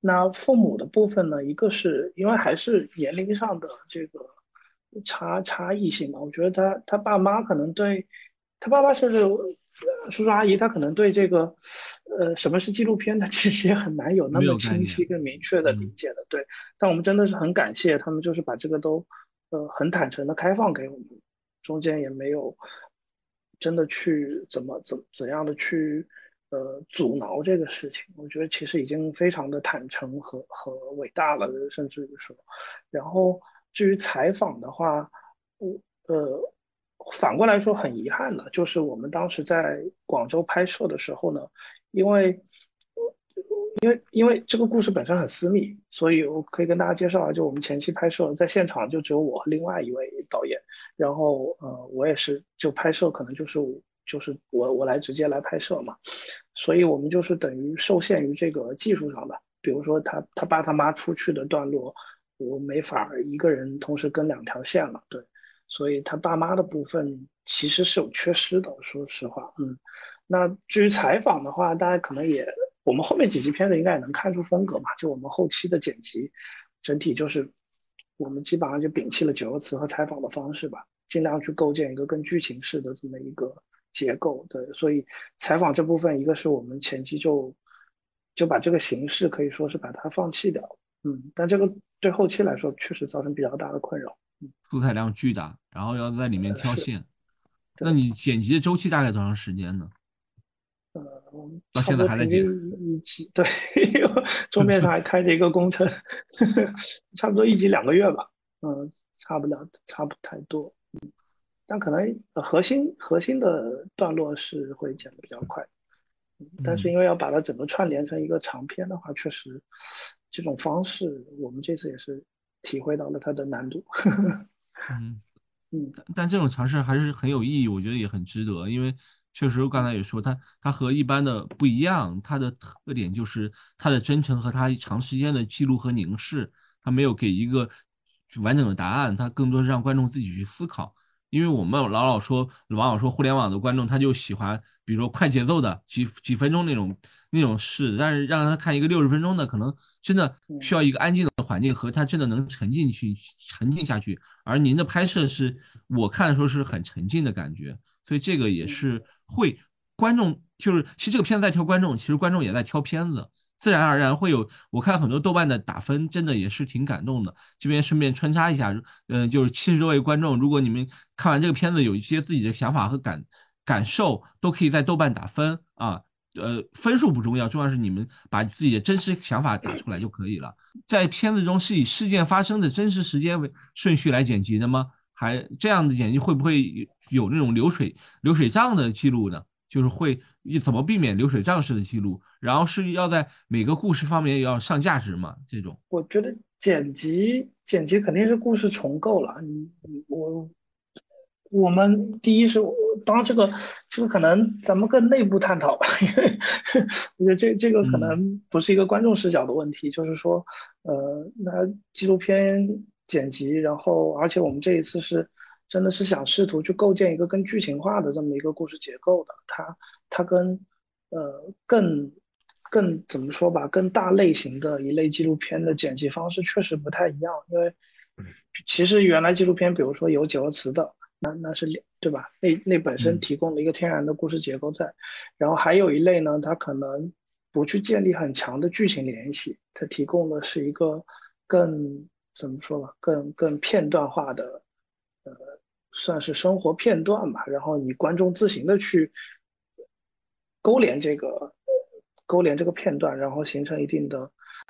那父母的部分呢？一个是因为还是年龄上的这个。差差异性吧，我觉得他他爸妈可能对，他爸爸甚至叔叔阿姨，他可能对这个，呃，什么是纪录片，他 其实也很难有那么清晰、跟明确的理解的。对，但我们真的是很感谢他们，就是把这个都，呃，很坦诚的开放给我们，中间也没有真的去怎么怎怎样的去，呃，阻挠这个事情。我觉得其实已经非常的坦诚和和伟大了，甚至于说，然后。至于采访的话，我呃，反过来说很遗憾的，就是我们当时在广州拍摄的时候呢，因为因为因为这个故事本身很私密，所以我可以跟大家介绍啊，就我们前期拍摄在现场就只有我和另外一位导演，然后呃，我也是就拍摄可能就是就是我我来直接来拍摄嘛，所以我们就是等于受限于这个技术上的，比如说他他爸他妈出去的段落。我没法一个人同时跟两条线了，对，所以他爸妈的部分其实是有缺失的，说实话，嗯，那至于采访的话，大家可能也，我们后面几集片子应该也能看出风格嘛，就我们后期的剪辑，整体就是我们基本上就摒弃了九个词和采访的方式吧，尽量去构建一个更剧情式的这么一个结构，对，所以采访这部分，一个是我们前期就就把这个形式可以说是把它放弃掉。嗯，但这个对后期来说确实造成比较大的困扰。素材量巨大，然后要在里面挑线。那你剪辑的周期大概多长时间呢？呃，到现在还在剪均。一集，对，桌面上还开着一个工程，差不多一集两个月吧，嗯，差不了，差不太多，嗯，但可能呃核心核心的段落是会剪的比较快，嗯但是嗯。因为要把它整个串联成一个长篇的话，确实这种方式我们这次也是体会到了它的难度，嗯。嗯但但这种尝试还是很有意义，我觉得也很值得，因为确实我刚才也说，它它和一般的不一样，它的特点就是它的真诚和它长时间的记录和凝视，它没有给一个完整的答案，它更多是让观众自己去思考。因为我们老老说，往往说互联网的观众他就喜欢，比如说快节奏的几几分钟那种那种事，但是让他看一个六十分钟的，可能真的需要一个安静的环境和他真的能沉浸去沉浸下去。而您的拍摄是我看的时候是很沉浸的感觉，所以这个也是会观众就是其实这个片子在挑观众，其实观众也在挑片子。自然而然会有，我看很多豆瓣的打分，真的也是挺感动的。这边顺便穿插一下，嗯、就是七十多位观众，如果你们看完这个片子有一些自己的想法和感感受，都可以在豆瓣打分啊。呃，分数不重要，重要是你们把自己的真实想法打出来就可以了。在片子中是以事件发生的真实时间为顺序来剪辑的吗？还这样的剪辑会不会有那种流水流水账的记录呢？就是会怎么避免流水账式的记录？然后是要在每个故事方面要上价值嘛？这种，我觉得剪辑剪辑肯定是故事重构了。你你我我们第一是，当然这个这个可能咱们更内部探讨吧，因为我觉得这这个可能不是一个观众视角的问题，就是说，呃，那纪录片剪辑，然后而且我们这一次是真的是想试图去构建一个更剧情化的这么一个故事结构的，它它跟呃更。更怎么说吧，更大类型的一类纪录片的剪辑方式确实不太一样，因为其实原来纪录片，比如说有九个词的，那那是对吧？那那本身提供了一个天然的故事结构在，然后还有一类呢，它可能不去建立很强的剧情联系，它提供的是一个更怎么说吧，更更片段化的，呃，算是生活片段吧，然后你观众自行的去勾连这个。勾连这个片段，然后形成一定的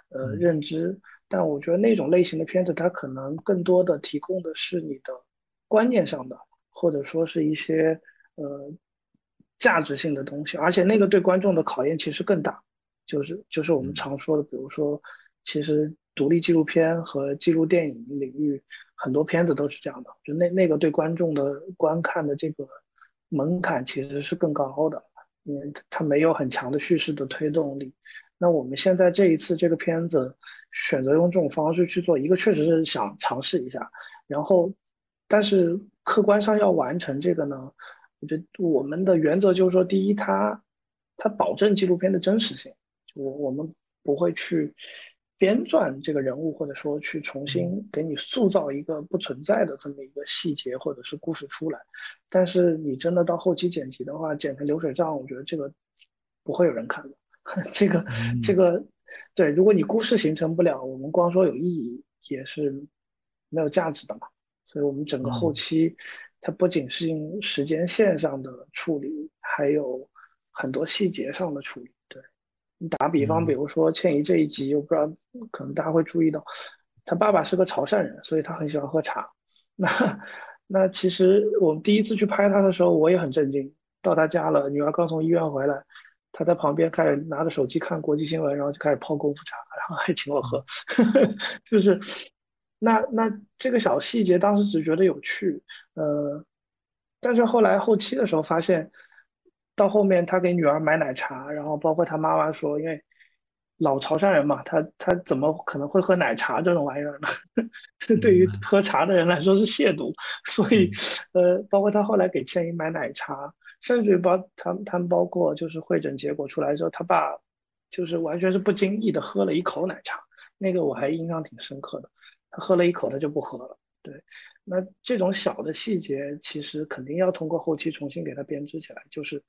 呃认知。但我觉得那种类型的片子，它可能更多的提供的是你的观念上的，或者说是一些呃价值性的东西，而且那个对观众的考验其实更大。就是就是我们常说的，比如说，其实独立纪录片和纪录电影领域很多片子都是这样的，就那那个对观众的观看的这个门槛其实是更高的。因为它没有很强的叙事的推动力。那我们现在这一次这个片子选择用这种方式去做，一个确实是想尝试一下，然后，但是客观上要完成这个呢，我觉得我们的原则就是说，第一，它它保证纪录片的真实性，我我们不会去编撰这个人物，或者说去重新给你塑造一个不存在的这么一个细节或者是故事出来。但是你真的到后期剪辑的话，剪成流水账，我觉得这个不会有人看的。这个这个对，如果你故事形成不了，我们光说有意义也是没有价值的嘛。所以我们整个后期，它不仅是时间线上的处理，还有很多细节上的处理。打比方，比如说倩怡这一集，我不知道可能大家会注意到，他爸爸是个潮汕人，所以他很喜欢喝茶。那那其实我们第一次去拍他的时候，我也很震惊。到他家了，女儿刚从医院回来，他在旁边开始拿着手机看国际新闻，然后就开始泡功夫茶，然后还请我喝。就是那那这个小细节，当时只觉得有趣，呃，但是后来后期的时候发现，到后面他给女儿买奶茶，然后包括他妈妈说，因为老潮汕人嘛，他他怎么可能会喝奶茶这种玩意儿呢？这 对于喝茶的人来说是亵渎，所以呃，包括他后来给倩怡买奶茶，甚至于包他他们包括就是会诊结果出来之后，他爸就是完全是不经意的喝了一口奶茶，那个我还印象挺深刻的。他喝了一口，他就不喝了。对，那这种小的细节，其实肯定要通过后期重新给它编织起来。就是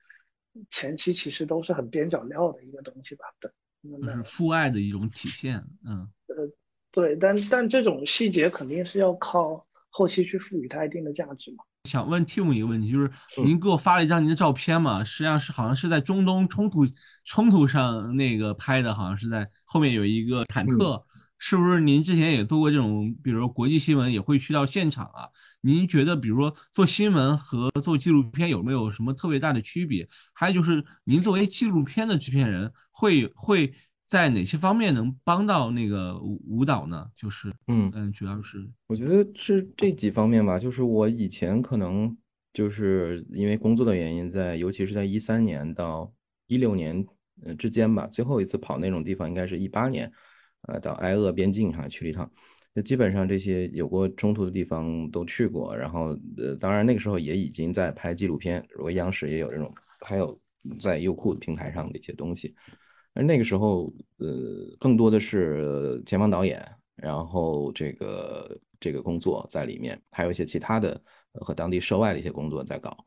前期其实都是很边角料的一个东西吧。对，就是父爱的一种体现。嗯，呃，对，但但这种细节肯定是要靠后期去赋予它一定的价值嘛。想问 Tim 一个问题，就是您给我发了一张您的照片嘛？实际上是好像是在中东冲突冲突上那个拍的，好像是在后面有一个坦克，是不是？您之前也做过这种，比如说国际新闻也会去到现场啊？您觉得，比如说做新闻和做纪录片有没有什么特别大的区别？还有就是，您作为纪录片的制片人，会会。在哪些方面能帮到那个舞舞蹈呢？就是嗯嗯，主要是我觉得是这几方面吧。就是我以前可能就是因为工作的原因，在尤其是在一三年到一六年呃之间吧，最后一次跑那种地方应该是一八年，呃，到埃俄边境上去了一趟。那基本上这些有过冲突的地方都去过。然后呃，当然那个时候也已经在拍纪录片，如果央视也有这种，还有在优酷平台上的一些东西。而那个时候，呃，更多的是前方导演，然后这个这个工作在里面，还有一些其他的和当地涉外的一些工作在搞。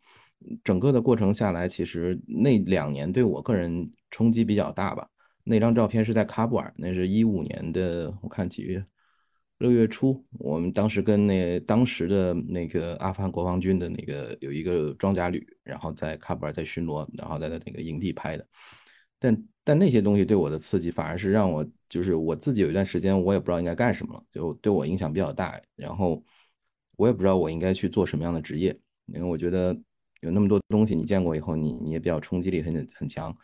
整个的过程下来，其实那两年对我个人冲击比较大吧。那张照片是在喀布尔，那是一五年的，我看几月，六月初，我们当时跟那当时的那个阿富汗国防军的那个有一个装甲旅，然后在喀布尔在巡逻，然后在那个营地拍的。但但那些东西对我的刺激，反而是让我就是我自己有一段时间我也不知道应该干什么了，就对我影响比较大。然后我也不知道我应该去做什么样的职业，因为我觉得有那么多东西你见过以后，你你也比较冲击力很很强，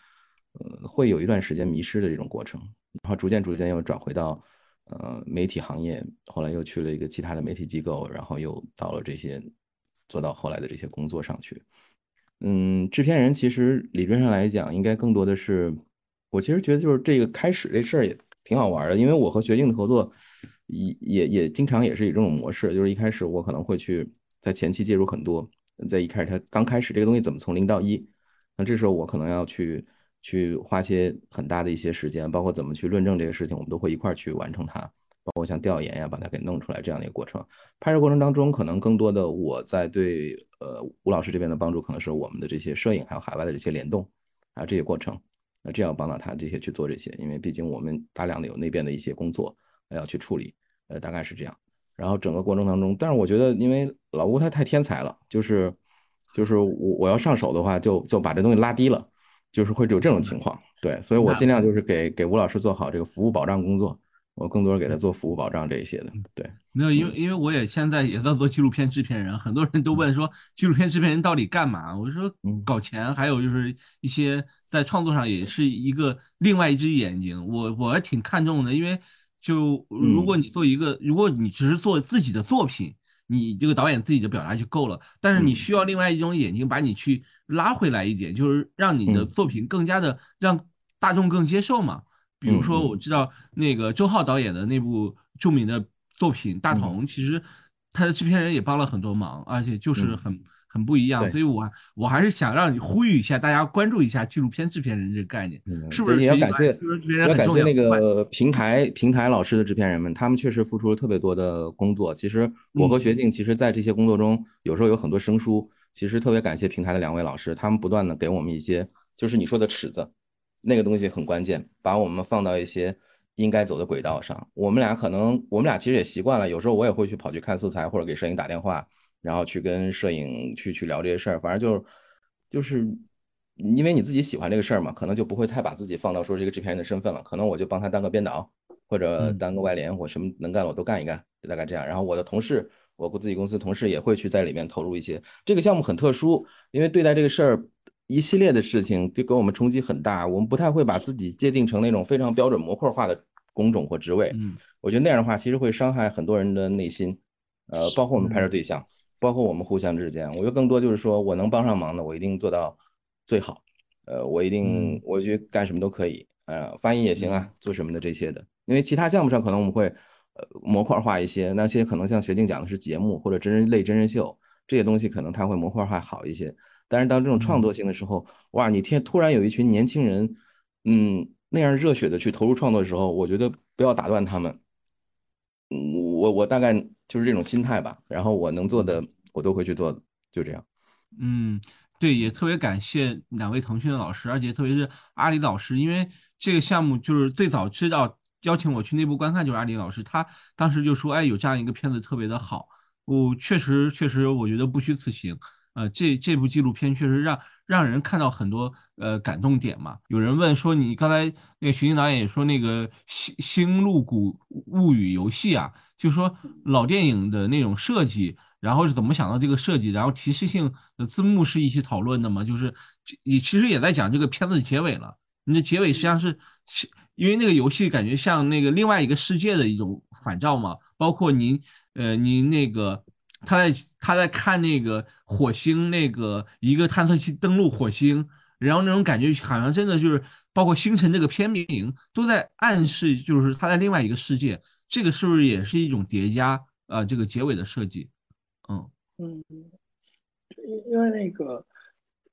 呃，会有一段时间迷失的这种过程。然后逐渐逐渐又转回到呃媒体行业，后来又去了一个其他的媒体机构，然后又到了这些做到后来的这些工作上去。嗯，制片人其实理论上来讲，应该更多的是，我其实觉得就是这个开始这事儿也挺好玩的，因为我和学静的合作，也也也经常也是以这种模式，就是一开始我可能会去在前期介入很多，在一开始他刚开始这个东西怎么从零到一，那这时候我可能要去去花些很大的一些时间，包括怎么去论证这个事情，我们都会一块儿去完成它。包括像调研呀，把它给弄出来这样的一个过程。拍摄过程当中，可能更多的我在对呃吴老师这边的帮助，可能是我们的这些摄影还有海外的这些联动啊这些过程。那这样帮到他这些去做这些，因为毕竟我们大量的有那边的一些工作要去处理，呃大概是这样。然后整个过程当中，但是我觉得因为老吴他太天才了，就是就是我我要上手的话，就就把这东西拉低了，就是会有这种情况。对，所以我尽量就是给给吴老师做好这个服务保障工作。我更多给他做服务保障这一些的，对，没有，因为因为我也现在也在做纪录片制片人，很多人都问说纪录片制片人到底干嘛？我说搞钱，还有就是一些在创作上也是一个另外一只眼睛。我我还挺看重的，因为就如果你做一个，如果你只是做自己的作品，你这个导演自己的表达就够了，但是你需要另外一种眼睛把你去拉回来一点，就是让你的作品更加的让大众更接受嘛。比如说，我知道那个周浩导演的那部著名的作品《大同》，其实他的制片人也帮了很多忙，而且就是很很不一样。所以，我我还是想让你呼吁一下，大家关注一下纪录片制片人这个概念，是不是？也要感谢，要感谢那个平台平台老师的制片人们，他们确实付出了特别多的工作。其实我和学静，其实在这些工作中，有时候有很多生疏。其实特别感谢平台的两位老师，他们不断的给我们一些，就是你说的尺子。那个东西很关键，把我们放到一些应该走的轨道上。我们俩可能，我们俩其实也习惯了。有时候我也会去跑去看素材，或者给摄影打电话，然后去跟摄影去去聊这些事儿。反正就是就是，因为你自己喜欢这个事儿嘛，可能就不会太把自己放到说这个制片人的身份了。可能我就帮他当个编导，或者当个外联，我什么能干的我都干一干，就大概这样。然后我的同事，我自己公司同事也会去在里面投入一些。这个项目很特殊，因为对待这个事儿。一系列的事情就给我们冲击很大，我们不太会把自己界定成那种非常标准模块化的工种或职位。嗯，我觉得那样的话，其实会伤害很多人的内心，呃，包括我们拍摄对象，包括我们互相之间。我觉得更多就是说我能帮上忙的，我一定做到最好。呃，我一定我去干什么都可以，呃，翻译也行啊，做什么的这些的。因为其他项目上可能我们会呃模块化一些，那些可能像学静讲的是节目或者真人类真人秀这些东西，可能它会模块化好一些。但是当这种创作性的时候，哇，你天突然有一群年轻人，嗯，那样热血的去投入创作的时候，我觉得不要打断他们。嗯，我我大概就是这种心态吧。然后我能做的，我都会去做，就这样。嗯，对，也特别感谢两位腾讯的老师，而且特别是阿里老师，因为。这个项目就是最早知道邀请我去内部观看就是阿里老师，他当时就说，哎，有这样一个片子特别的好，我确实确实我觉得不虚此行。呃，这这部纪录片确实让让人看到很多呃感动点嘛。有人问说，你刚才那个徐静导演也说那个《星星露谷物语》游戏啊，就说老电影的那种设计，然后是怎么想到这个设计，然后提示性的字幕是一起讨论的嘛？就是你其实也在讲这个片子的结尾了。你的结尾实际上是，因为那个游戏感觉像那个另外一个世界的一种反照嘛。包括您呃，您那个。他在他在看那个火星，那个一个探测器登陆火星，然后那种感觉好像真的就是，包括星辰这个片名都在暗示，就是他在另外一个世界。这个是不是也是一种叠加啊？这个结尾的设计，嗯嗯，因因为那个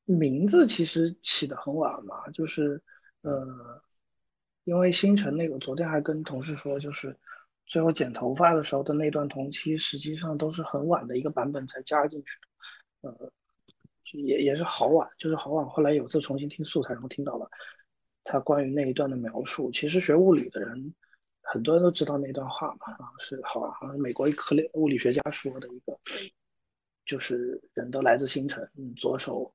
名字其实起的很晚嘛，就是呃，因为星辰那个，昨天还跟同事说，就是。最后剪头发的时候的那段同期，实际上都是很晚的一个版本才加进去的，呃，也也是好晚，就是好晚。后来有次重新听素材，然后听到了他关于那一段的描述。其实学物理的人，很多人都知道那段话嘛，啊，是好好像美国一科物理学家说的一个，就是人都来自星辰，嗯，左手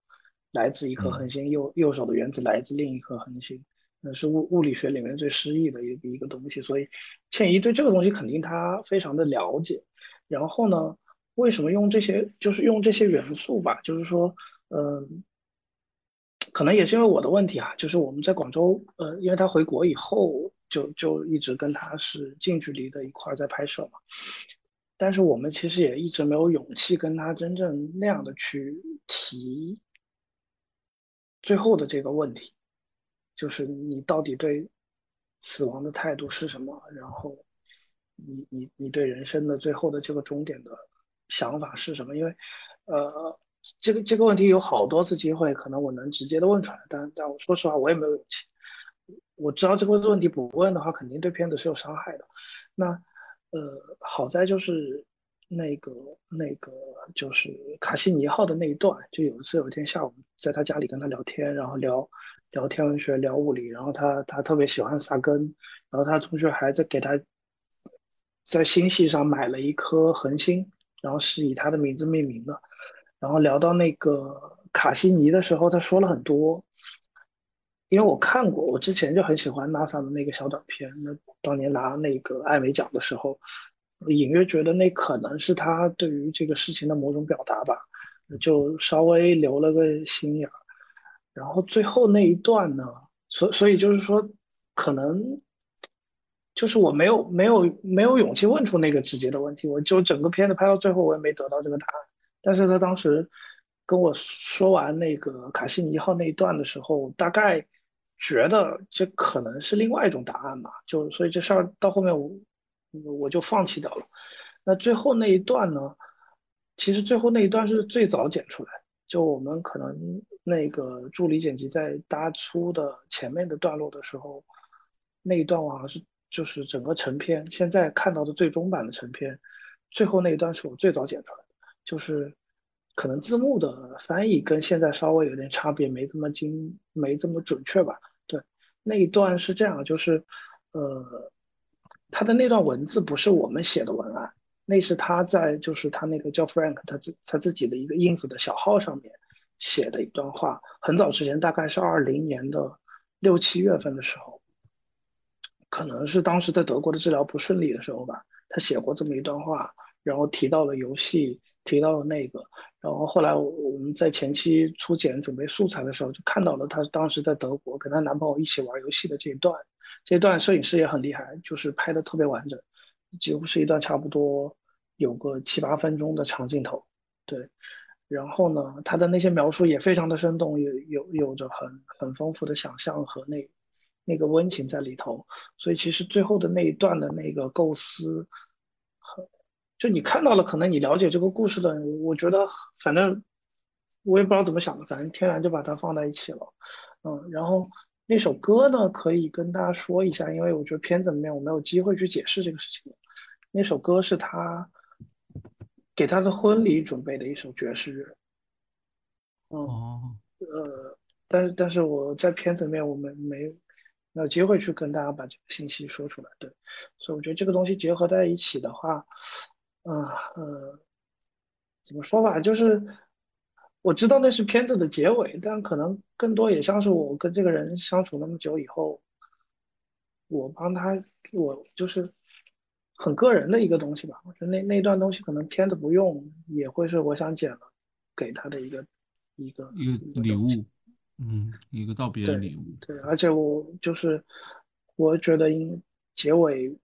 来自一颗恒星，右右手的原子来自另一颗恒星。那是物物理学里面最诗意的一一个东西，所以倩怡对这个东西肯定他非常的了解。然后呢，为什么用这些，就是用这些元素吧？就是说，嗯，可能也是因为我的问题啊，就是我们在广州，呃，因为他回国以后，就就一直跟他是近距离的一块在拍摄嘛。但是我们其实也一直没有勇气跟他真正那样的去提最后的这个问题。就是你到底对死亡的态度是什么？然后你你你对人生的最后的这个终点的想法是什么？因为呃，这个这个问题有好多次机会，可能我能直接的问出来，但但我说实话，我也没有勇气。我知道这个问题不问的话，肯定对片子是有伤害的。那呃，好在就是那个那个就是卡西尼号的那一段，就有一次有一天下午在他家里跟他聊天，然后聊。聊天文学，聊物理，然后他他特别喜欢萨根，然后他同学还在给他在星系上买了一颗恒星，然后是以他的名字命名的。然后聊到那个卡西尼的时候，他说了很多，因为我看过，我之前就很喜欢 NASA 的那个小短片，那当年拿那个艾美奖的时候，隐约觉得那可能是他对于这个事情的某种表达吧，就稍微留了个心眼儿。然后最后那一段呢，所所以就是说，可能就是我没有没有没有勇气问出那个直接的问题，我就整个片子拍到最后，我也没得到这个答案。但是他当时跟我说完那个卡西尼号那一段的时候，大概觉得这可能是另外一种答案嘛，就所以这事儿到后面我我就放弃掉了。那最后那一段呢，其实最后那一段是最早剪出来，就我们可能。那个助理剪辑在搭出的前面的段落的时候，那一段我好像是就是整个成片现在看到的最终版的成片，最后那一段是我最早剪出来的，就是可能字幕的翻译跟现在稍微有点差别，没这么精，没这么准确吧？对，那一段是这样，就是呃，他的那段文字不是我们写的文案，那是他在就是他那个叫 Frank 他自他自己的一个 ins 的小号上面。写的一段话，很早之前，大概是二零年的六七月份的时候，可能是当时在德国的治疗不顺利的时候吧，他写过这么一段话，然后提到了游戏，提到了那个，然后后来我们在前期初剪准备素材的时候，就看到了她当时在德国跟她男朋友一起玩游戏的这一段，这一段摄影师也很厉害，就是拍的特别完整，几乎是一段差不多有个七八分钟的长镜头，对。然后呢，他的那些描述也非常的生动，有有有着很很丰富的想象和那那个温情在里头。所以其实最后的那一段的那个构思，就你看到了，可能你了解这个故事的，我觉得反正我也不知道怎么想的，反正天然就把它放在一起了。嗯，然后那首歌呢，可以跟大家说一下，因为我觉得片子里面我没有机会去解释这个事情。那首歌是他。给他的婚礼准备的一首爵士乐，哦，呃，但是但是我在片子里面我们没没有机会去跟大家把这个信息说出来。对，所以我觉得这个东西结合在一起的话，嗯呃，怎么说吧，就是我知道那是片子的结尾，但可能更多也像是我跟这个人相处那么久以后，我帮他，我就是很个人的一个东西吧。我觉得那那段东西可能片子不用，也会是我想剪了给他的一个一个一个礼物，嗯，一个道别的礼物。对，而且我就是我觉得应结尾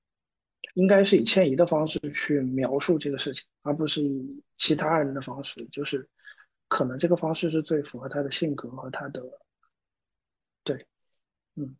应该是以迁移的方式去描述这个事情，而不是以其他人的方式，就是可能这个方式是最符合他的性格和他的，对，嗯，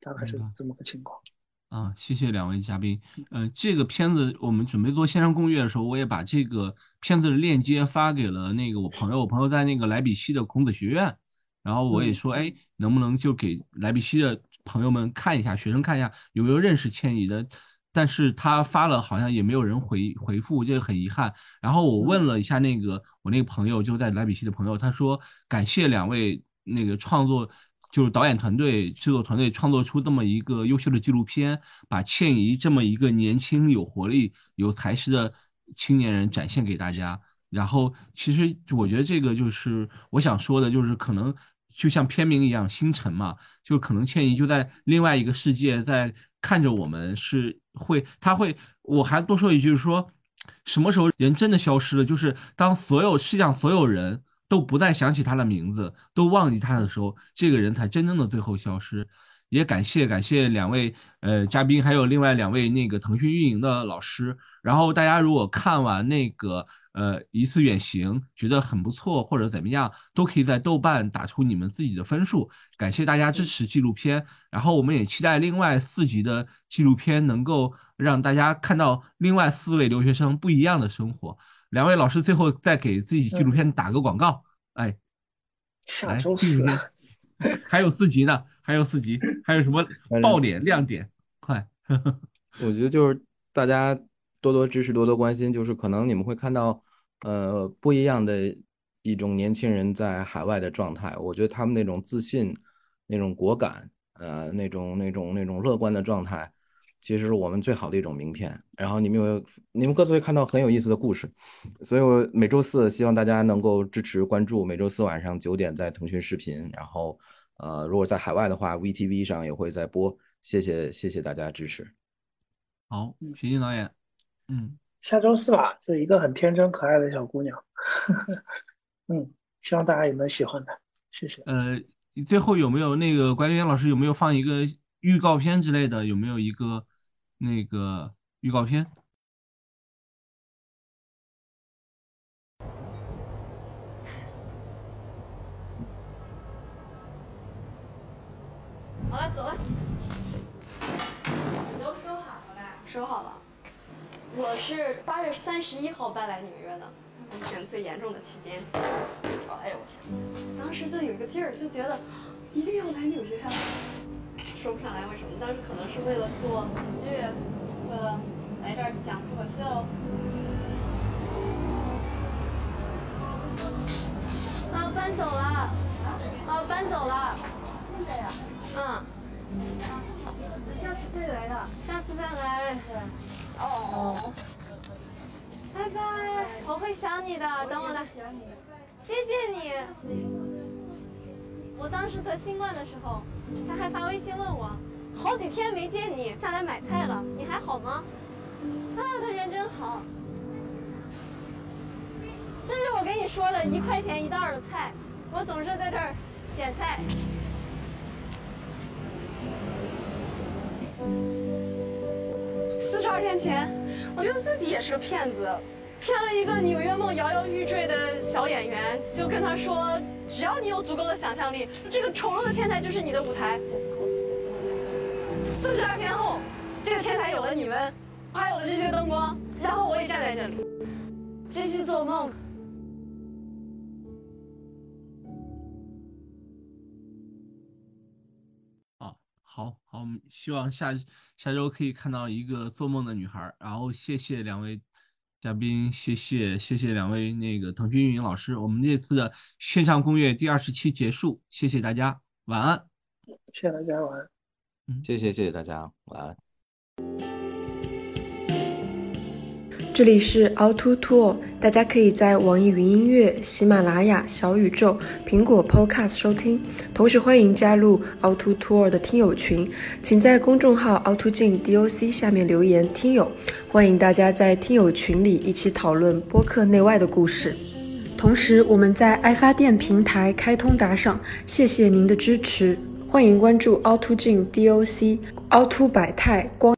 大概是这么个情况。啊，谢谢两位嘉宾。呃，这个片子我们准备做线上攻略的时候，我也把这个片子的链接发给了那个我朋友，我朋友在那个莱比锡的孔子学院，然后我也说，哎，能不能就给莱比锡的朋友们看一下，学生看一下有没有认识迁移的？但是他发了，好像也没有人回回复，这个很遗憾。然后我问了一下那个我那个朋友，就在莱比锡的朋友，他说感谢两位那个创作。就是导演团队、制作团队创作出这么一个优秀的纪录片，把倩怡这么一个年轻、有活力、有才识的青年人展现给大家。然后，其实我觉得这个就是我想说的，就是可能就像片名一样，星辰嘛，就可能倩怡就在另外一个世界，在看着我们，是会，他会。我还多说一句，说，什么时候人真的消失了？就是当所有世界上所有人。都不再想起他的名字，都忘记他的时候，这个人才真正的最后消失。也感谢感谢两位呃嘉宾，还有另外两位那个腾讯运营的老师。然后大家如果看完那个呃一次远行觉得很不错或者怎么样，都可以在豆瓣打出你们自己的分数。感谢大家支持纪录片，然后我们也期待另外四集的纪录片能够让大家看到另外四位留学生不一样的生活。两位老师最后再给自己纪录片打个广告，哎，下周四 还有四集呢，还有四集，还有什么爆点亮点？快！我觉得就是大家多多支持，多多关心，就是可能你们会看到，呃，不一样的一种年轻人在海外的状态。我觉得他们那种自信、那种果敢，呃，那种那种那种乐观的状态。其实是我们最好的一种名片。然后你们有，你们各自会看到很有意思的故事。所以我每周四希望大家能够支持关注。每周四晚上九点在腾讯视频。然后，呃，如果在海外的话，VTV 上也会在播。谢谢，谢谢大家支持。好，徐静导演，嗯，下周四吧，就一个很天真可爱的小姑娘。嗯，希望大家也能喜欢的。谢谢。呃，最后有没有那个管理员老师有没有放一个？预告片之类的有没有一个那个预告片？好了，走了。你都收好了吧？收好了。我是八月三十一号搬来纽约的，疫情最严重的期间。哎呦我天！当时就有一个劲儿，就觉得一定要来纽约啊。说不上来为什么，当时可能是为了做喜剧，为了来这儿讲脱口秀。啊，搬走了，啊，搬走了。现在呀？嗯。下次再来的，下次再来。对。哦。拜拜，我会想你的，等我来。谢谢你。我当时得新冠的时候，他还发微信问我，好几天没见你，下来买菜了，你还好吗？啊，他人真好。这是我跟你说的一块钱一袋的菜，我总是在这儿捡菜。四十二天前，我觉得自己也是个骗子。骗了一个纽约梦摇摇欲坠的小演员，就跟他说：“只要你有足够的想象力，这个丑陋的天台就是你的舞台。”四十二天后，这个天台有了你们，还有了这些灯光，然后我也站在这里，继续做梦。啊，好好，希望下下周可以看到一个做梦的女孩。然后谢谢两位。嘉宾，谢谢谢谢两位那个腾讯运营老师，我们这次的线上攻略第二十期结束，谢谢大家，晚安，谢谢大家，晚安。谢谢谢谢大家，晚安。这里是凹凸兔大家可以在网易云音乐、喜马拉雅、小宇宙、苹果 Podcast 收听，同时欢迎加入凹凸 Tour 的听友群，请在公众号凹凸镜 DOC 下面留言“听友”，欢迎大家在听友群里一起讨论播客内外的故事。同时，我们在爱发电平台开通打赏，谢谢您的支持，欢迎关注凹凸镜 DOC、凹凸百态光。